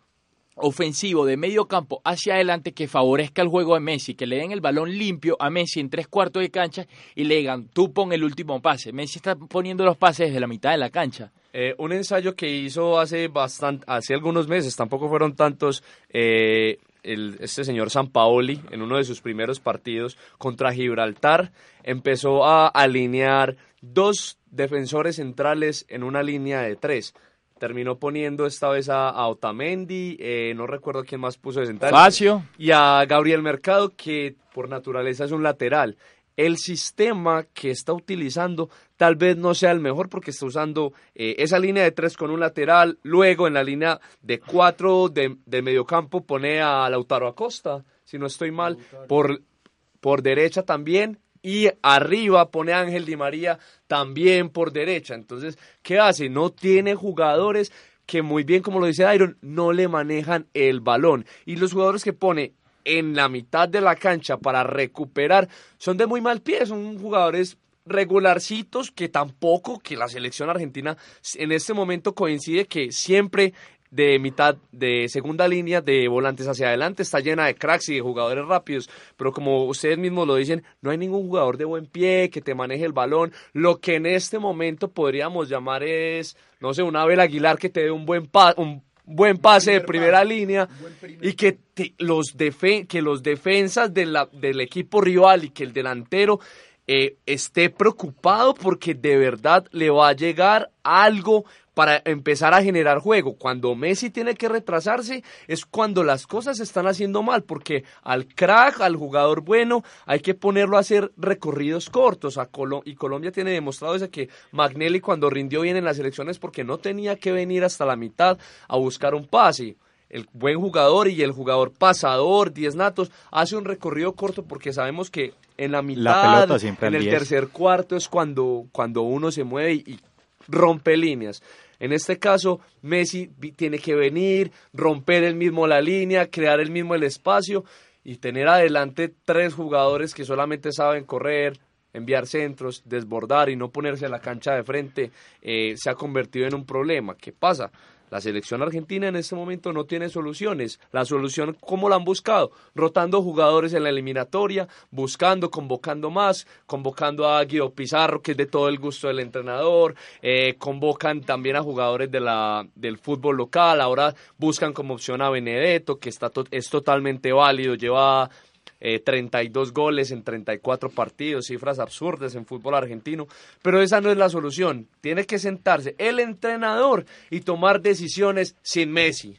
ofensivo de medio campo hacia adelante que favorezca el juego de Messi, que le den el balón limpio a Messi en tres cuartos de cancha y le digan, tú pon el último pase. Messi está poniendo los pases desde la mitad de la cancha. Eh, un ensayo que hizo hace bastante, hace algunos meses, tampoco fueron tantos, eh, este señor Sampaoli, en uno de sus primeros partidos contra Gibraltar, empezó a alinear dos defensores centrales en una línea de tres. Terminó poniendo esta vez a, a Otamendi, eh, no recuerdo quién más puso de central. Facio. Y a Gabriel Mercado, que por naturaleza es un lateral. El sistema que está utilizando tal vez no sea el mejor porque está usando eh, esa línea de tres con un lateral. Luego en la línea de cuatro de, de mediocampo pone a Lautaro Acosta, si no estoy mal, por, por derecha también. Y arriba pone Ángel Di María también por derecha. Entonces, ¿qué hace? No tiene jugadores que muy bien, como lo dice Iron, no le manejan el balón. Y los jugadores que pone en la mitad de la cancha para recuperar son de muy mal pie, son jugadores regularcitos que tampoco que la selección argentina en este momento coincide que siempre de mitad de segunda línea de volantes hacia adelante. Está llena de cracks y de jugadores rápidos, pero como ustedes mismos lo dicen, no hay ningún jugador de buen pie que te maneje el balón. Lo que en este momento podríamos llamar es, no sé, un Abel Aguilar que te dé un buen pa un buen pase de primera línea y que te- los defe- que los defensas de la- del equipo rival y que el delantero eh, esté preocupado porque de verdad le va a llegar algo para empezar a generar juego. Cuando Messi tiene que retrasarse es cuando las cosas se están haciendo mal, porque al crack, al jugador bueno, hay que ponerlo a hacer recorridos cortos. A Colo- y Colombia tiene demostrado eso que Magnelli cuando rindió bien en las elecciones porque no tenía que venir hasta la mitad a buscar un pase el buen jugador y el jugador pasador, 10 natos, hace un recorrido corto porque sabemos que en la mitad, en el 10. tercer cuarto es cuando, cuando uno se mueve y, y rompe líneas. En este caso, Messi tiene que venir, romper el mismo la línea, crear el mismo el espacio y tener adelante tres jugadores que solamente saben correr, enviar centros, desbordar y no ponerse a la cancha de frente, eh, se ha convertido en un problema. ¿Qué pasa? La selección argentina en este momento no tiene soluciones. La solución, ¿cómo la han buscado? Rotando jugadores en la eliminatoria, buscando, convocando más, convocando a Guido Pizarro, que es de todo el gusto del entrenador, eh, convocan también a jugadores del fútbol local, ahora buscan como opción a Benedetto, que está es totalmente válido, lleva eh, 32 goles en 34 partidos, cifras absurdas en fútbol argentino, pero esa no es la solución. Tiene que sentarse el entrenador y tomar decisiones sin Messi.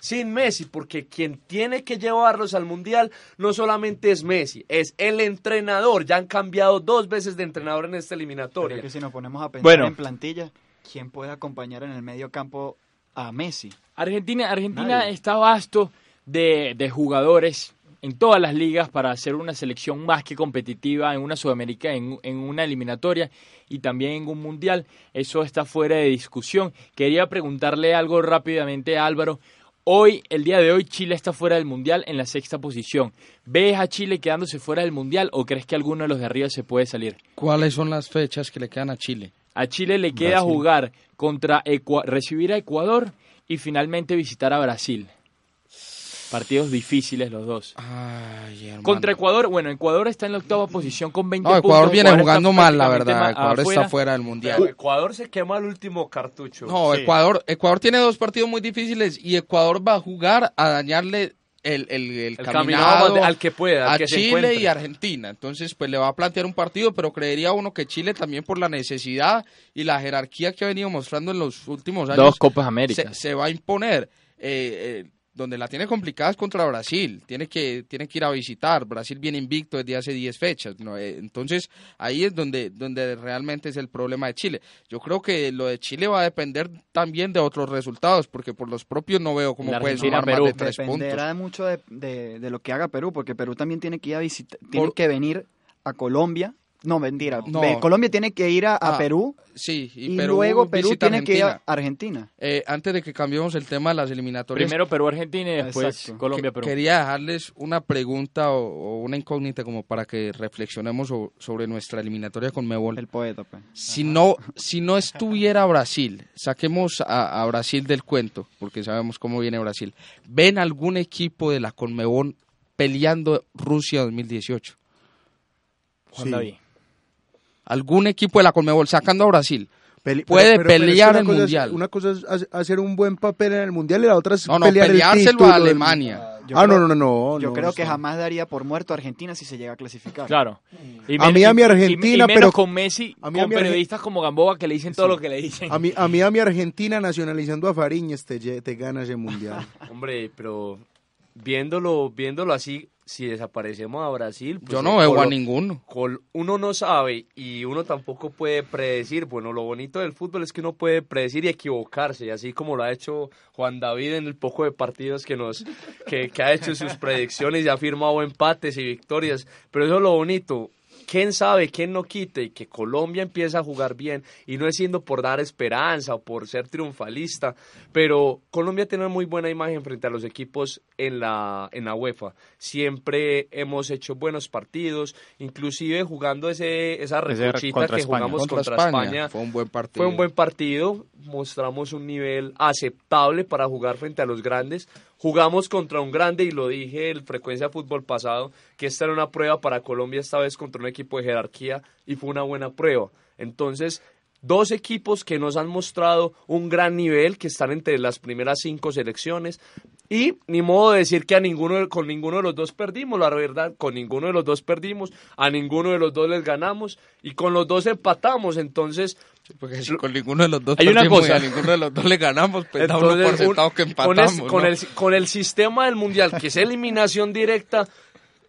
Sin Messi, porque quien tiene que llevarlos al Mundial no solamente es Messi, es el entrenador. Ya han cambiado dos veces de entrenador en esta eliminatoria. Pero que si nos ponemos a pensar en plantilla, ¿quién puede acompañar en el medio campo a Messi? Argentina, Argentina está vasto de, de jugadores en todas las ligas para hacer una selección más que competitiva en una Sudamérica, en, en, una eliminatoria y también en un mundial. Eso está fuera de discusión. Quería preguntarle algo rápidamente a Álvaro. Hoy, el día de hoy, Chile está fuera del mundial en la sexta posición. ¿Ves a Chile quedándose fuera del mundial o crees que alguno de los de arriba se puede salir? ¿Cuáles son las fechas que le quedan a Chile? A Chile le queda Brasil. jugar contra recibir a Ecuador y finalmente visitar a Brasil. Partidos difíciles los dos. Ay, Contra Ecuador, bueno, Ecuador está en la octava posición con 20 no, puntos. Ecuador viene jugando mal, la verdad. Ecuador afuera. está fuera del Mundial. Pero Ecuador se quema el último cartucho. No, sí. Ecuador, Ecuador tiene dos partidos muy difíciles y Ecuador va a jugar a dañarle el, el, el, el caminado al que pueda, al a que Chile y Argentina. Entonces, pues le va a plantear un partido, pero creería uno que Chile también por la necesidad y la jerarquía que ha venido mostrando en los últimos años. Dos Copas América. Se, se va a imponer. Eh, eh, donde la tiene complicada es contra Brasil, tiene que, tiene que ir a visitar, Brasil viene invicto desde hace 10 fechas, ¿no? entonces ahí es donde, donde realmente es el problema de Chile. Yo creo que lo de Chile va a depender también de otros resultados, porque por los propios no veo cómo puede sumar Perú. más de tres Dependerá puntos. mucho de, de, de, lo que haga Perú, porque Perú también tiene que ir a visitar, tiene por... que venir a Colombia no, mentira. No. Colombia tiene que ir a, a Ah, Perú sí, y y, Perú luego Perú tiene que ir a Argentina. Eh, antes de que cambiemos el tema de las eliminatorias, Primero Perú, Argentina y después Exacto. Colombia, Perú. quería dejarles una pregunta o, o una incógnita como para que reflexionemos so- sobre nuestra eliminatoria con Mebol. El poeta, pues. Si no, si no estuviera Brasil, saquemos a, a Brasil del cuento, porque sabemos cómo viene Brasil. ¿Ven algún equipo de la Conmebol peleando Rusia 2018? Juan Sí. David. ¿Algún equipo de la Conmebol sacando a Brasil? Pele- Puede pero- pero- pero es que pelear una el cosa es- Mundial. una cosa es hace- hacer un buen papel en el mundial y la otra es No, no, pelear el peleárselo título. a Alemania. Yo ah, creo- no, no, no. Yo no, creo que jamás daría por muerto a Argentina si se llega a clasificar. Claro. Y A mí, a mi y- y- Argentina, y menos pero- con Messi, a mí, a con mi Arge- periodistas como Gamboa que le dicen todo lo que le dicen. A mí, a mí, a mi Argentina nacionalizando a Fariñez te, te gana ese mundial. Hombre, pero viéndolo, viéndolo así, si desaparecemos a Brasil, pues, Yo no veo a ninguno. Col- uno no sabe y uno tampoco puede predecir. Bueno, lo bonito del fútbol es que uno puede predecir y equivocarse, y así como lo ha hecho Juan David en el poco de partidos que nos que, que ha hecho sus predicciones y ha firmado empates y victorias. Pero eso es lo bonito. ¿Quién sabe, quién no quite y que Colombia empieza a jugar bien? Y no es siendo por dar esperanza o por ser triunfalista, pero Colombia tiene una muy buena imagen frente a los equipos en la, en la UEFA. Siempre hemos hecho buenos partidos, inclusive jugando ese, esa recochita que jugamos Contra, contra, España. España. Fue un buen partido. Fue un buen partido, mostramos un nivel aceptable para jugar frente a los grandes. Jugamos contra un grande y lo dije en Frecuencia Fútbol pasado, que esta era una prueba para Colombia, esta vez contra un equipo de jerarquía y fue una buena prueba. Entonces, dos equipos que nos han mostrado un gran nivel, que están entre las primeras cinco selecciones. Y ni modo de decir que a ninguno, con ninguno de los dos perdimos, la verdad, con ninguno de los dos perdimos, a ninguno de los dos les ganamos y con los dos empatamos. Entonces, Porque si con ninguno de los dos Hay una cosa. a ninguno de los dos le ganamos, pues da uno Entonces, por que con, empatamos. con el, con el sistema del mundial, que es eliminación directa,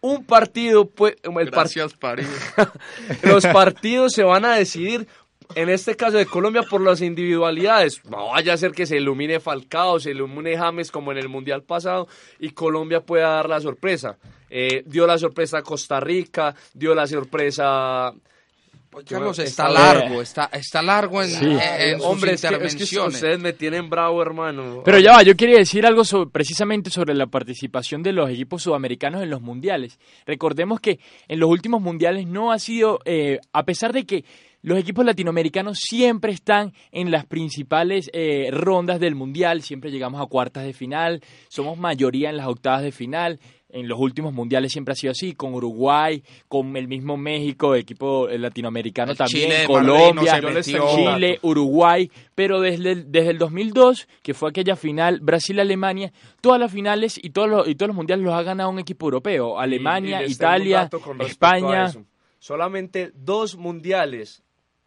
un partido, pues, el par- Gracias, París. los partidos se van a decidir, en este caso de Colombia, por las individualidades. No vaya a ser que se ilumine Falcao, se ilumine James como en el mundial pasado y Colombia pueda dar la sorpresa. Eh, dio la sorpresa Costa Rica, dio la sorpresa Carlos, está largo, está, está largo en, Sí. en sus Hombre, es que, es que intervenciones. ustedes me tienen bravo, hermano. Pero ya va, yo quería decir algo sobre- precisamente sobre la participación de los equipos sudamericanos en los mundiales. Recordemos que en los últimos mundiales no ha sido, eh, a pesar de que los equipos latinoamericanos siempre están en las principales eh, rondas del mundial, siempre llegamos a cuartas de final, somos mayoría en las octavas de final. En los últimos mundiales siempre ha sido así, con Uruguay, con el mismo México, equipo eh, latinoamericano El también, Chile Colombia. Chile, Uruguay, pero desde el, desde el 2002, que fue aquella final Brasil-Alemania, todas las finales y todos los, y todos los mundiales los ha ganado un equipo europeo. Alemania, Y- y Italia, España. Solamente dos mundiales.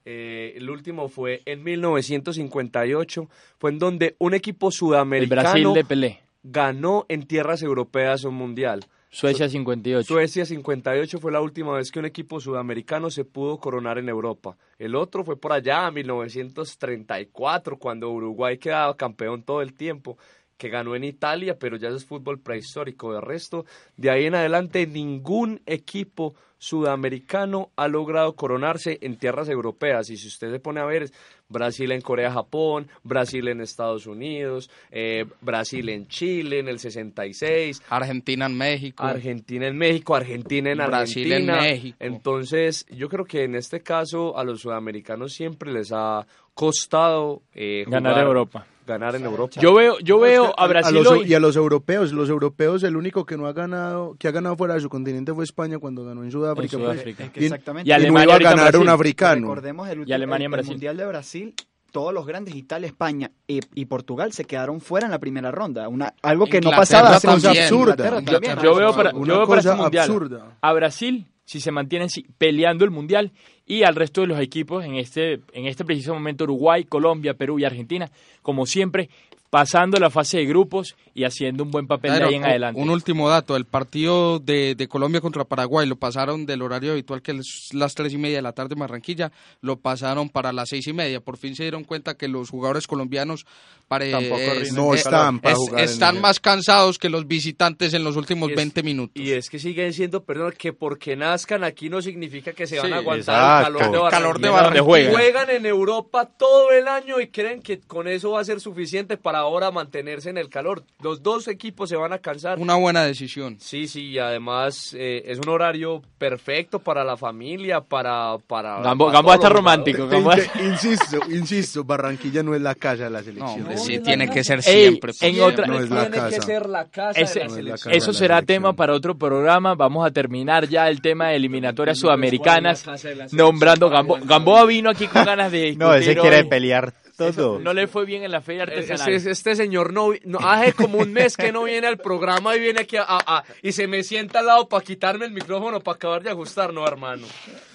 Eh, el último fue en 1958. Fue en donde un equipo El sudamericano Brasil de Pelé. ganó en tierras europeas un mundial. Suecia 58. Suecia 58 fue la última vez que un equipo sudamericano se pudo coronar en Europa. El otro fue por allá, 1934, cuando Uruguay quedaba campeón todo el tiempo, que ganó en Italia, pero ya es fútbol prehistórico. De resto, de ahí en adelante, ningún equipo sudamericano ha logrado coronarse en tierras europeas. Y si usted se pone a ver, Brasil en Corea, Japón, Brasil en Estados Unidos, eh, Brasil en Chile en el 66, Argentina en México. Argentina en México, Argentina en Brasil en Argentina. México. Entonces, yo creo que en este caso a los sudamericanos siempre les ha costado eh, Ganar Europa. Ganar en Europa. Yo veo, yo No, es veo que a Brasil los, hoy- y a los europeos, los europeos el único que no ha ganado, que ha ganado fuera de su continente fue España cuando ganó en Sudáfrica. En pues, Sudáfrica. Es que y- exactamente. Y y no Alemania iba a ganar un africano. Recordemos el, Y Alemania en el- el. Mundial de Brasil. Todos los grandes, Italia, España y, y Portugal, se quedaron fuera en la primera ronda. Una, algo que no Inglaterra pasaba hace Una cosa absurda. Yo- veo para, yo veo para este mundial absurda. a Brasil, si se mantiene así, peleando el mundial, y al resto de los equipos en este, en este preciso momento, Uruguay, Colombia, Perú y Argentina, como siempre, pasando la fase de grupos y haciendo un buen papel de ahí en un- adelante. Un último dato, el partido de, de Colombia contra Paraguay lo pasaron del horario habitual que es las tres y media de la tarde en Barranquilla, lo pasaron para las seis y media. Por fin se dieron cuenta que los jugadores colombianos pare- Tampoco es- No es- están para es- están más cansados que los visitantes en los últimos es- 20 minutos. Y es que siguen siendo, perdón, que porque nazcan aquí no significa que se van Sí, a aguantar exacto. el calor de El calor de Barranquilla. Juegan en Europa todo el año y creen que con eso va a ser suficiente para ahora mantenerse en el calor. Los dos equipos se van a cansar. Una buena decisión. Sí, sí, y además eh, es un horario perfecto para la familia, para... para Gambo, Gambo está romántico. Gambo- insisto, insisto, Barranquilla no es la casa de la No, selección. sí, tiene que ser Ey, siempre. en otra- No es la Tiene que casa. ser la casa Ese- de la No es la selección. casa. Eso la será selección. tema para otro programa. Vamos a terminar ya el tema de eliminatorias sudamericanas, ¿Cuál es la casa nombrando Gambo. Gamboa vino aquí con ganas de No, ese quiere hoy. pelear todo. No le fue bien en la feria Es- artesanal. es- este señor no, hace como un mes que no viene al programa y viene aquí a, a- a- y se me sienta al lado para quitarme el micrófono para acabar de ajustar, no hermano.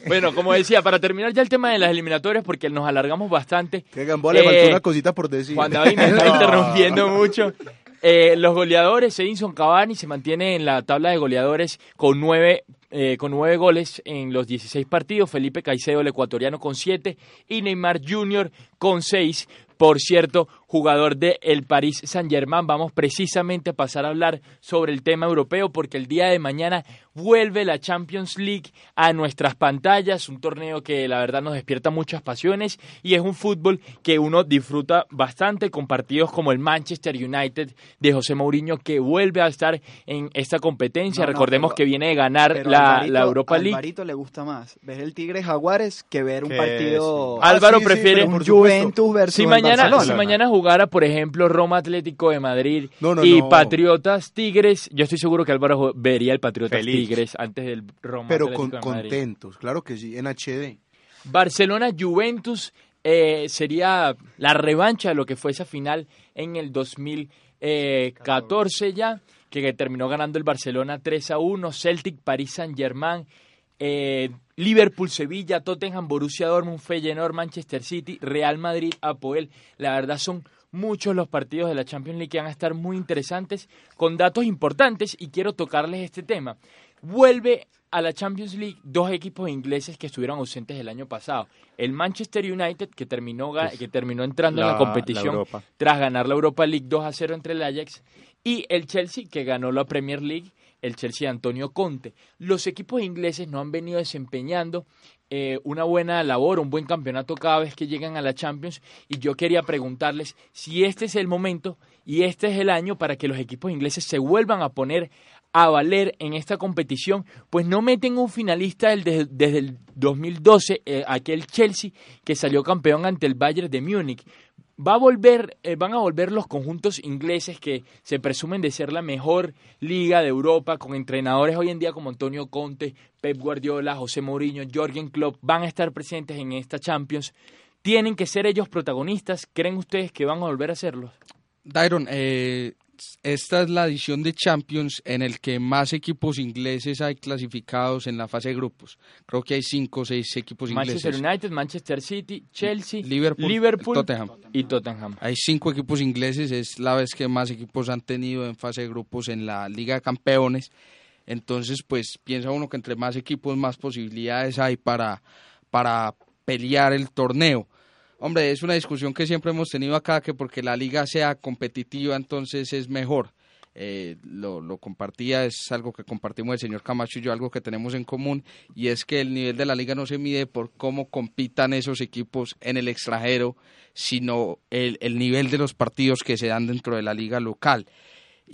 Bueno, como decía, para terminar ya el tema de las eliminatorias, porque nos alargamos bastante. Que Gamboa le Eh, faltó una cosita por decir. Juan David me está interrumpiendo mucho. Eh, los goleadores, Edinson Cavani se mantiene en la tabla de goleadores con nueve, eh, con nueve goles en los 16 partidos. Felipe Caicedo, el ecuatoriano, con siete. Y Neymar Jr. con seis. Por cierto, jugador de el Paris Saint-Germain. Vamos precisamente a pasar a hablar sobre el tema europeo porque el día de mañana vuelve la Champions League a nuestras pantallas. Un torneo que la verdad nos despierta muchas pasiones y es un fútbol que uno disfruta bastante con partidos como el Manchester United de José Mourinho que vuelve a estar en esta competencia. No, no, Recordemos pero- que viene de ganar la, Alvarito- la Europa a League. Alvarito le gusta más ver el Tigre Jaguares que ver un partido Ah, Álvaro sí, sí, prefiere supuesto. Juventus versus Si el mañana, Barcelona. si mañana jugara, por ejemplo, Roma Atlético de Madrid No, no, y no. Patriotas Tigres, yo estoy seguro que Álvaro vería el Patriotas Feliz. Tigres antes del Roma Pero Atlético con, de Madrid. contentos, claro que sí, en HD. Barcelona Juventus eh, sería la revancha de lo que fue esa final en el 2014 ya, que, que terminó ganando el Barcelona 3 a 1, Celtic, París Saint Germain, eh, Liverpool, Sevilla, Tottenham, Borussia Dortmund, Feyenoord, Manchester City, Real Madrid, Apoel. La verdad son muchos los partidos de la Champions League que van a estar muy interesantes, con datos importantes y quiero tocarles este tema. Vuelve a la Champions League dos equipos ingleses que estuvieron ausentes el año pasado. El Manchester United, que terminó, que terminó entrando en la- competición tras ganar la Europa League 2 a 0 entre el Ajax, y el Chelsea, que ganó la Premier League el Chelsea de Antonio Conte. Los equipos ingleses no han venido desempeñando eh, una buena labor, un buen campeonato cada vez que llegan a la Champions y yo quería preguntarles si este es el momento y este es el año para que los equipos ingleses se vuelvan a poner a valer en esta competición, pues no meten un finalista desde, el 2012, eh, aquel Chelsea que salió campeón ante el Bayern de Múnich. Va a volver, eh, van a volver los conjuntos ingleses que se presumen de ser la mejor liga de Europa, con entrenadores hoy en día como Antonio Conte, Pep Guardiola, José Mourinho, Jorgen Klopp, van a estar presentes en esta Champions. ¿Tienen que ser ellos protagonistas? ¿Creen ustedes que van a volver a serlos? Dairon, eh, esta es la edición de Champions en el que más equipos ingleses hay clasificados en la fase de grupos. Creo que hay cinco o seis equipos ingleses. Manchester United, Manchester City, Chelsea, Liverpool, Tottenham. y Tottenham. Hay cinco equipos ingleses, es la vez que más equipos han tenido en fase de grupos en la Liga de Campeones. Entonces, pues piensa uno que entre más equipos, más posibilidades hay para, para pelear el torneo. Hombre, es una discusión que siempre hemos tenido acá, que porque la liga sea competitiva, entonces es mejor. Eh, lo, lo, compartía, es algo que compartimos el señor Camacho y yo, algo que tenemos en común, y es que el nivel de la liga no se mide por cómo compitan esos equipos en el extranjero, sino el, el nivel de los partidos que se dan dentro de la liga local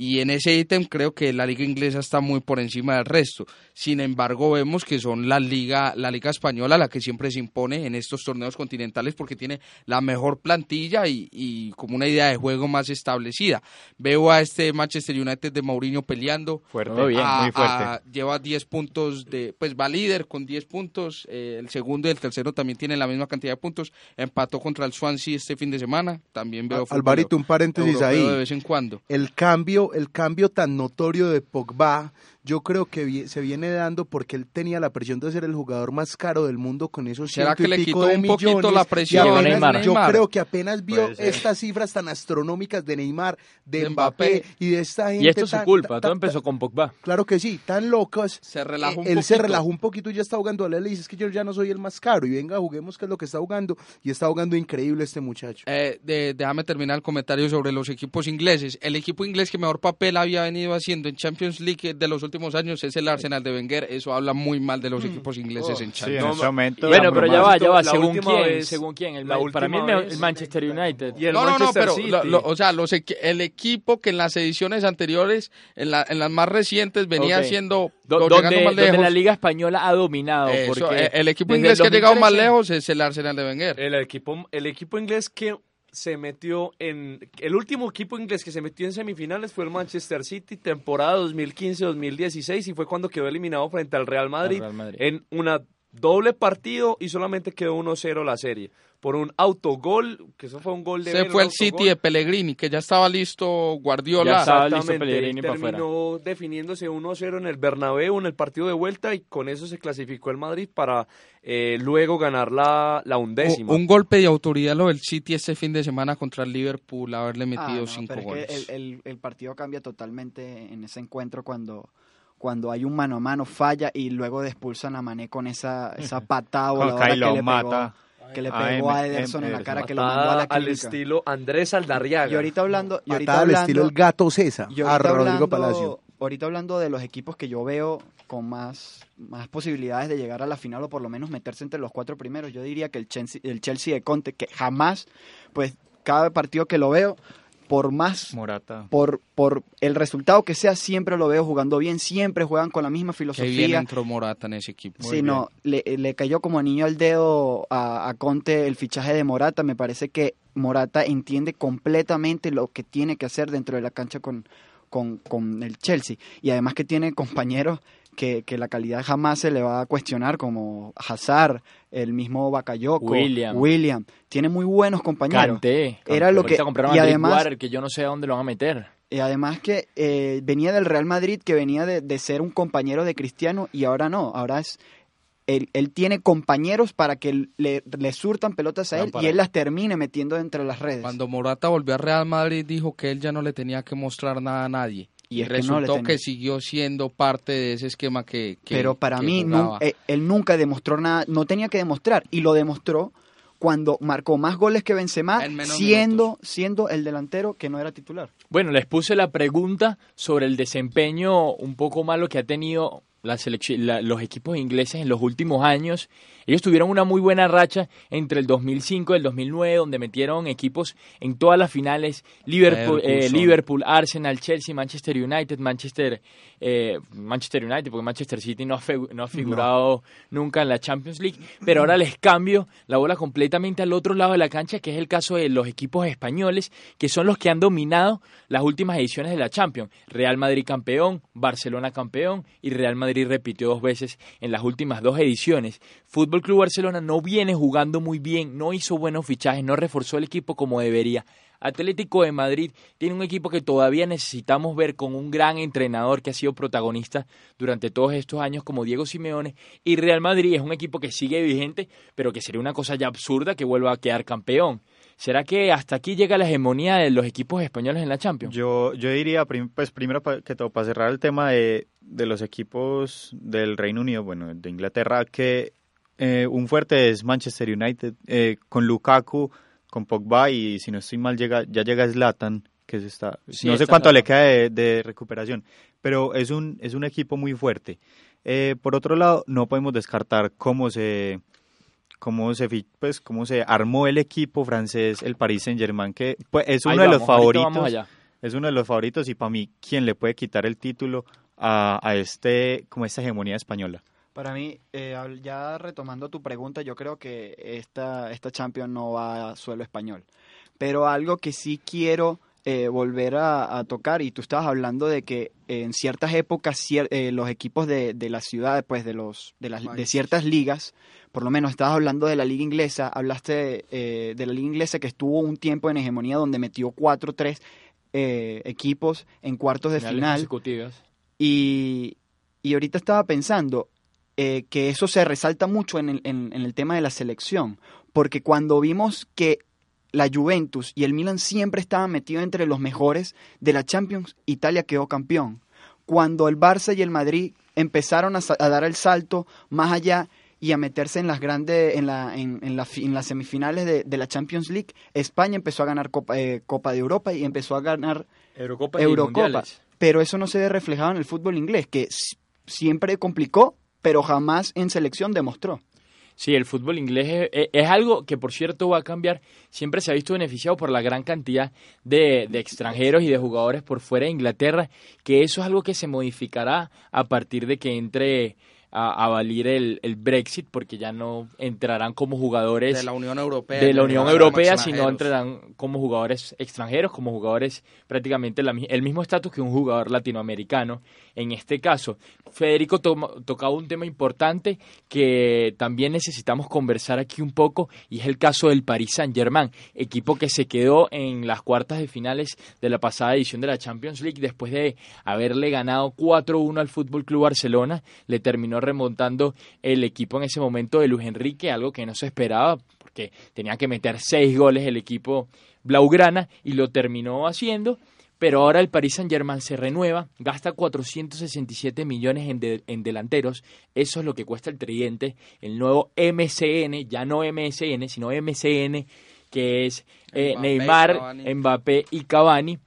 y en ese ítem creo que la liga inglesa está muy por encima del resto. Sin embargo, vemos que son la liga, la liga española la que siempre se impone en estos torneos continentales porque tiene la mejor plantilla y, como una idea de juego más establecida. Veo a este Manchester United de Mourinho peleando. Fuerte, muy fuerte. lleva 10 puntos de, pues va líder con 10 puntos. Eh, el segundo y el tercero también tienen la misma cantidad de puntos. Empató contra el Swansea este fin de semana. También veo. Alvarito, un paréntesis ahí. De vez en cuando. El cambio el cambio tan notorio de Pogba yo creo que se viene dando porque él tenía la presión de ser el jugador más caro del mundo con esos ¿Será que le quitó un poquito la presión Yo creo que apenas vio estas cifras tan astronómicas de Neymar, de, Mbappé, y de esta gente. Y esto es su culpa, todo empezó con Pogba. Claro que sí, tan locos. Se relajó un él se relajó un poquito y ya está jugando. Le dice, es que yo ya no soy el más caro y venga, juguemos qué es lo que está jugando. Y está jugando increíble este muchacho. Eh, déjame terminar el comentario sobre los equipos ingleses. El equipo inglés que mejor papel había venido haciendo en Champions League de los últimos años es el Arsenal de Wenger, eso habla muy mal de los mm. equipos ingleses en Champions. bueno, pero ya va, ya va, según quién, según quién. El, para mí el, Manchester United. Y el no, Manchester no, no, pero, o sea, los, el equipo que en las ediciones anteriores, en, la, en las más recientes, venía siendo donde, más lejos. la Liga Española ha dominado. porque eh, el equipo inglés que ha llegado más lejos es el Arsenal de Wenger. El equipo, el equipo inglés que se metió en... El último equipo inglés que se metió en semifinales fue el Manchester City, temporada 2015-2016, y fue cuando quedó eliminado frente al Real Madrid, Real Madrid. en una doble partido y solamente quedó 1-0 la serie por un autogol, que eso fue un gol de... Se fue el City de Pellegrini, que ya estaba listo Guardiola. Ya estaba listo Pellegrini terminó definiéndose 1-0 en el Bernabéu en el partido de vuelta y con eso se clasificó el Madrid para eh, luego ganar la, la undécima. Un, golpe de autoridad lo del City este fin de semana contra el Liverpool, haberle ah, metido cinco goles. el, el partido cambia totalmente en ese encuentro cuando cuando hay un mano a mano, falla y luego expulsan a Mané con esa, esa patada voladora que le pegó, que le pegó a, Ederson en la cara, que lo mandó a la Al estilo Andrés Aldarriaga. Y ahorita hablando... Y ahorita al estilo el gato César, a Rodrigo Palacio. Ahorita hablando de los equipos que yo veo con más, más posibilidades de llegar a la final o por lo menos meterse entre los cuatro primeros, yo diría que el Chelsea, el Chelsea de Conte, que jamás, pues cada partido que lo veo, por más Morata. por por el resultado que sea siempre lo veo jugando bien siempre juegan con la misma filosofía Qué bien entró Morata en ese equipo. Sí no le, le, cayó como niño al dedo a, a, Conte el fichaje de Morata. Me parece que Morata entiende completamente lo que tiene que hacer dentro de la cancha con con, con el Chelsea. Y además que tiene compañeros que, que, la calidad jamás se le va a cuestionar, como Hazard, el mismo Bakayoko, William. William. Tiene muy buenos compañeros. Era lo que y además que yo no sé a dónde lo van a meter. Y además que eh, venía del Real Madrid, que venía de, de, ser un compañero de Cristiano y ahora no, ahora es él, él tiene compañeros para que le, le surtan pelotas a él y él las termine metiendo entre las redes. Cuando Morata volvió a Real Madrid dijo que él ya no le tenía que mostrar nada a nadie y, resultó que, siguió siendo parte de ese esquema que, pero para mí no, eh, él nunca demostró nada no tenía que demostrar y lo demostró cuando marcó más goles que Benzema, siendo, siendo el delantero que no era titular. Bueno, les puse la pregunta sobre el desempeño un poco malo que ha tenido la selección, la- los equipos ingleses en los últimos años. Ellos tuvieron una muy buena racha entre el 2005 y el 2009, donde metieron equipos en todas las finales: Liverpool, eh. Liverpool Arsenal, Chelsea, Manchester United, Manchester, eh, Manchester United, porque Manchester City no ha, no ha figurado nunca en la Champions League. Pero ahora les cambio la bola completamente al otro lado de la cancha, que es el caso de los equipos españoles, que son los que han dominado las últimas ediciones de la Champions. Real Madrid campeón, Barcelona campeón y Real Madrid repitió dos veces en las últimas dos ediciones. Fútbol Club Barcelona no viene jugando muy bien, no hizo buenos fichajes, no reforzó el equipo como debería. Atlético de Madrid tiene un equipo que todavía necesitamos ver con un gran entrenador que ha sido protagonista durante todos estos años como Diego Simeone y Real Madrid es un equipo que sigue vigente pero que sería una cosa ya absurda que vuelva a quedar campeón. ¿Será que hasta aquí llega la hegemonía de los equipos españoles en la Champions? Yo, yo diría, pues primero que todo, para cerrar el tema de, de los equipos del Reino Unido, bueno, de Inglaterra, que eh, un fuerte es Manchester United, eh, con Lukaku, con Pogba y si no estoy mal, llega, ya llega Zlatan, que se está, Sí, no sé está cuánto le queda de, de recuperación, pero es un, es un equipo muy fuerte. Eh, por otro lado, no podemos descartar cómo se cómo se pues cómo se armó el equipo francés, el Paris Saint-Germain, que pues, es Ahí uno de los favoritos es uno de los favoritos y para mí, ¿quién le puede quitar el título a, a este, como esta hegemonía española? Para mí, eh, ya retomando tu pregunta, yo creo que esta, esta Champions no va a suelo español. Pero algo que sí quiero eh, volver a, a tocar, y tú estabas hablando de que en ciertas épocas cier- eh, los equipos de, de la ciudad, pues de, los, de, las, de ciertas ligas, por lo menos estabas hablando de la liga inglesa, hablaste eh, de la liga inglesa que estuvo un tiempo en hegemonía donde metió 4-3 eh, equipos en cuartos de Finales final. Y, y ahorita estaba pensando eh, que eso se resalta mucho en el, en- en el tema de la selección, porque cuando vimos que la Juventus y el Milan siempre estaban metidos entre los mejores de la Champions, Italia quedó campeón. Cuando el Barça y el Madrid empezaron a dar el salto más allá y a meterse en las grandes, en, la, en, en la en las semifinales de, de la Champions League, España empezó a ganar Copa, eh, Copa de Europa y empezó a ganar Eurocopa. Pero eso no se ve reflejado en el fútbol inglés, que siempre complicó, pero jamás en selección demostró. Sí, el fútbol inglés es, es- es algo que, por cierto, va a cambiar. Siempre se ha visto beneficiado por la gran cantidad de, de extranjeros y de jugadores por fuera de Inglaterra, que eso es algo que se modificará a partir de que entre a, a valer el, el Brexit, porque ya no entrarán como jugadores de la Unión Europea. de la Unión Europea, sino entrarán como jugadores extranjeros, como jugadores prácticamente la el mismo estatus que un jugador latinoamericano. En este caso, Federico toma- tocaba un tema importante que también necesitamos conversar aquí un poco, y es el caso del Paris Saint-Germain, equipo que se quedó en las cuartas de finales de la pasada edición de la Champions League después de haberle ganado 4-1 al Fútbol Club Barcelona, le terminó remontando el equipo en ese momento de Luis Enrique, algo que no se esperaba porque tenía que meter seis goles el equipo blaugrana y lo terminó haciendo. Pero ahora el Paris Saint Germain se renueva, gasta 467 millones en, de- en delanteros, eso es lo que cuesta el tridente, el nuevo MCN, ya no MSN, sino MCN, que es eh, Mbappé, Neymar, Cavani. Mbappé y Cavani,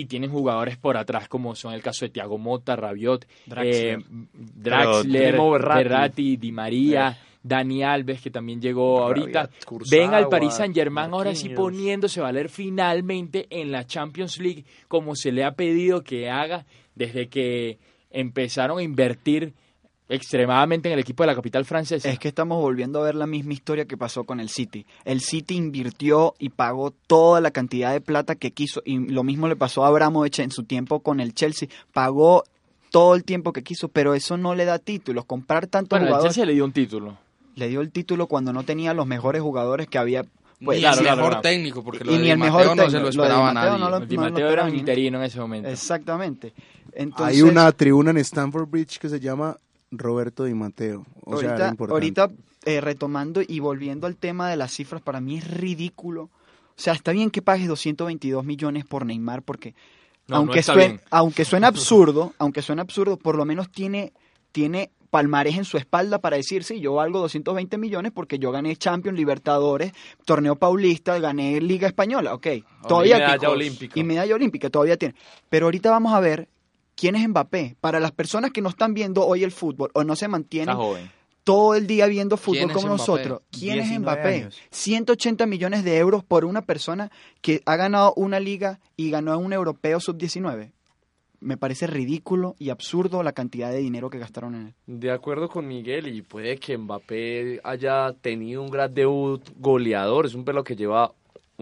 y tienen jugadores por atrás como son el caso de Thiago Mota, Rabiot, Draxler. eh, Draxler, Primo Berratti. Berratti, Di María, Dani Alves, que también llegó ahorita. Ven al Paris Saint Germain ahora sí poniéndose a valer finalmente en la Champions League como se le ha pedido que haga desde que empezaron a invertir extremadamente en el equipo de la capital francesa. Es que estamos volviendo a ver la misma historia que pasó con el City. El City invirtió y pagó toda la cantidad de plata que quiso y lo mismo le pasó a Abramovich en su tiempo con el Chelsea. Pagó todo el tiempo que quiso, pero eso no le da títulos. Comprar tantos bueno, el jugadores Chelsea le dio un título. le dio el título cuando no tenía los mejores jugadores que había. Pues, ni claro, el mejor claro. técnico, porque lo Y de ni el mejor no se técnico, lo lo de Di esperaba nadie. no lo- Di no era esperaba un interino en ese momento. Exactamente. Entonces, Hay una tribuna en Stamford Bridge que se llama Roberto Di Matteo. O sea, era ahorita, importante. ahorita eh, retomando y volviendo al tema de las cifras, para mí es ridículo. O sea, está bien que pagues 222 millones por Neymar, porque No, aunque, suene, bien. aunque suene absurdo, aunque suene absurdo, por lo menos tiene, tiene palmarés en su espalda para decir, sí, yo valgo 220 millones porque yo gané Champions, Libertadores, Torneo Paulista, gané Liga Española, ok. Todavía y medalla olímpica. Y medalla olímpica, todavía tiene. Pero ahorita vamos a ver quién es Mbappé. Para las personas que no están viendo hoy el fútbol o no se mantienen todo el día viendo ¿Quién fútbol como nosotros. ¿Quién es 19 Mbappé? años. 180 millones de euros por una persona que ha ganado una liga y ganó un europeo sub-19. Me parece ridículo y absurdo la cantidad de dinero que gastaron en él. De acuerdo con Miguel, y puede que Mbappé haya tenido un gran debut goleador. Es un pelo que lleva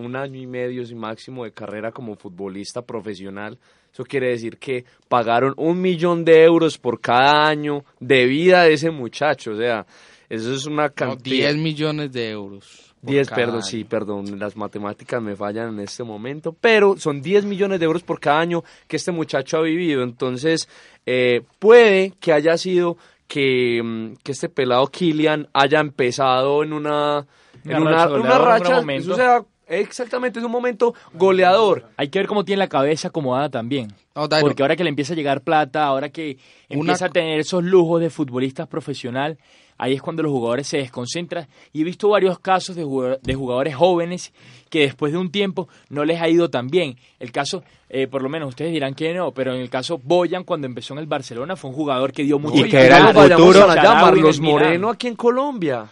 un año y medio sin máximo de carrera como futbolista profesional. Eso quiere decir que pagaron un millón de euros por cada año de vida de ese muchacho. O sea, eso es una No, cantidad. 10 millones de euros. por 10, cada perdón, año. sí, perdón, las matemáticas me fallan en este momento, pero son 10 millones de euros por cada año que este muchacho ha vivido, entonces eh, puede que haya sido que, mm, que este pelado Kylian haya empezado en una, en Una una, racha una sea, exactamente, es un momento goleador. Hay que ver cómo tiene la cabeza acomodada también. No, Porque ahora que le empieza a llegar plata, ahora que Una empieza a tener esos lujos de futbolistas profesional, ahí es cuando los jugadores se desconcentran. Y he visto varios casos de jugador- de jugadores jóvenes que después de un tiempo no les ha ido tan bien. El caso, eh, por lo menos ustedes dirán que no, pero en el caso Boyan, cuando empezó en el Barcelona, fue un jugador que dio mucho. Y que era el futuro. Milán. Moreno aquí en Colombia.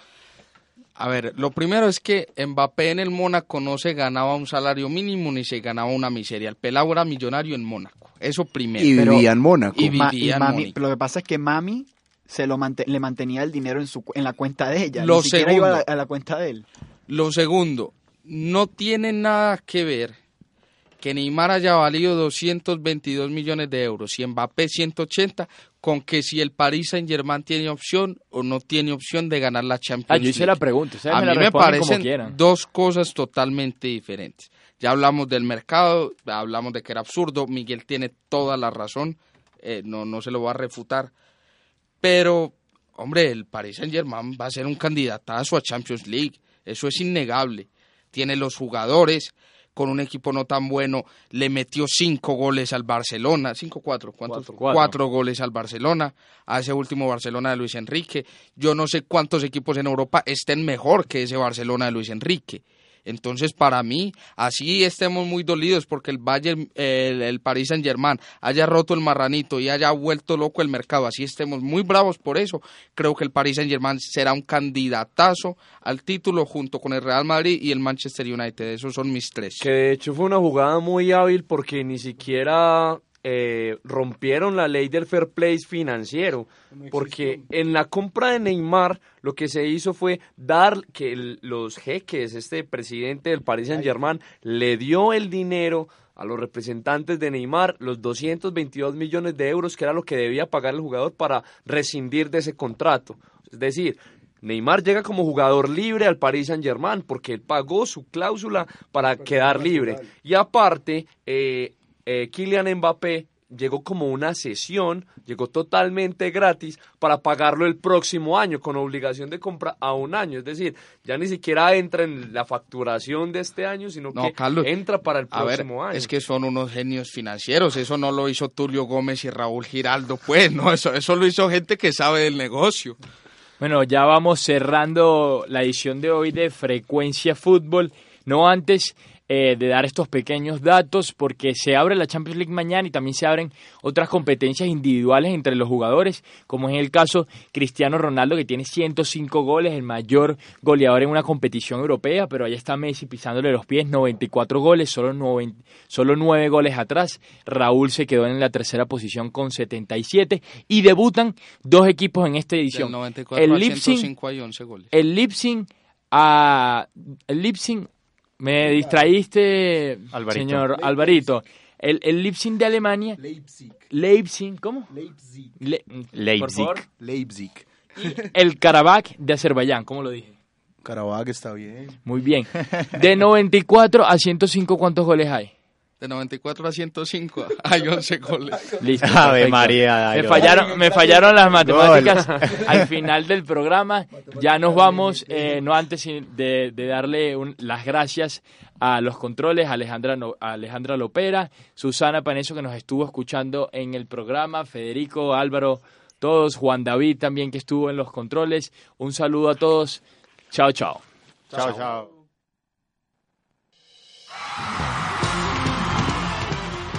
A ver, lo primero es que Mbappé en el Mónaco no se ganaba un salario mínimo ni se ganaba una miseria. El pelado era millonario en Mónaco. Eso primero. Y Pero- vivía en Mónaco. y Ma- vivía en Mami- Mónaco. lo que pasa es que Mami se lo le mantenía el dinero en, su, en la cuenta de ella. Lo Ni siquiera iba a la, segundo. a la cuenta de él. Lo segundo, no tiene nada que ver que Neymar haya valido 222 millones de euros y Mbappé 180 con que si el Paris Saint Germain tiene opción o no tiene opción de ganar la Champions Ah, yo hice League. la pregunta. A me mí me parecen dos cosas totalmente diferentes. Ya hablamos del mercado, hablamos de que era absurdo, Miguel tiene toda la razón, eh, no, no se lo va a refutar, pero, hombre, el Paris Saint Germain va a ser un candidatazo a Champions League, eso es innegable. Tiene los jugadores, con un equipo no tan bueno, le metió cinco goles al Barcelona, cinco, cuatro, ¿cuántos? Cuatro. Cuatro goles al Barcelona, a ese último Barcelona de Luis Enrique. Yo no sé cuántos equipos en Europa estén mejor que ese Barcelona de Luis Enrique. Entonces, para mí, así estemos muy dolidos porque el Bayern, el, el Paris Saint Germain haya roto el marranito y haya vuelto loco el mercado, así estemos muy bravos por eso. Creo que el Paris Saint Germain será un candidatazo al título junto con el Real Madrid y el Manchester United. Esos son mis tres. Que de hecho fue una jugada muy hábil porque ni siquiera eh, rompieron la ley del fair play financiero. Porque en la compra de Neymar lo que se hizo fue dar que el- los jeques, este presidente del Paris Saint Germain, le dio el dinero a los representantes de Neymar los 222 millones de euros que era lo que debía pagar el jugador para rescindir de ese contrato. Es decir, Neymar llega como jugador libre al Paris Saint Germain porque él pagó su cláusula para quedar libre. Y aparte, eh, eh, Kylian Mbappé llegó como una sesión, llegó totalmente gratis para pagarlo el próximo año con obligación de compra a un año. Es decir, ya ni siquiera entra en la facturación de este año, sino No, que Carlos, entra para el A ver, próximo año. es que son unos genios financieros, eso no lo hizo Tulio Gómez y Raúl Giraldo, pues, no, eso, eso lo hizo gente que sabe del negocio. Bueno, ya vamos cerrando la edición de hoy de Frecuencia Fútbol. No antes eh, de dar estos pequeños datos, porque se abre la Champions League mañana y también se abren otras competencias individuales entre los jugadores, como es el caso Cristiano Ronaldo, que tiene 105 goles, el mayor goleador en una competición europea, pero allá está Messi pisándole los pies, 94 goles, solo, 9, solo 9 goles atrás. Raúl se quedó en la tercera posición con 77 y debutan dos equipos en esta edición. Del 94 el Leipzig 105 hay 11 goles. el Leipzig a el Leipzig me distraíste Alvarito. señor Alvarito el, el Leipzig de Alemania Leipzig. Leipzig ¿cómo? Leipzig. Le- por Leipzig. favor. Leipzig. Y el Karabakh de Azerbaiyán ¿cómo lo dije? Karabakh está bien. muy bien de 94 a 105 ¿cuántos goles hay? De 94 a 105 hay 11 goles. Listo, Ave. María, Me fallaron, me fallaron las matemáticas al final del programa. Ya nos vamos, eh, no antes de, de darle un- las gracias a los controles, a Alejandra, No- a Alejandra Lopera, Susana Paneso que nos estuvo escuchando en el programa, Federico, Álvaro, todos. Juan David también que estuvo en los controles. Un saludo a todos. Chao, chao. Chao, chao.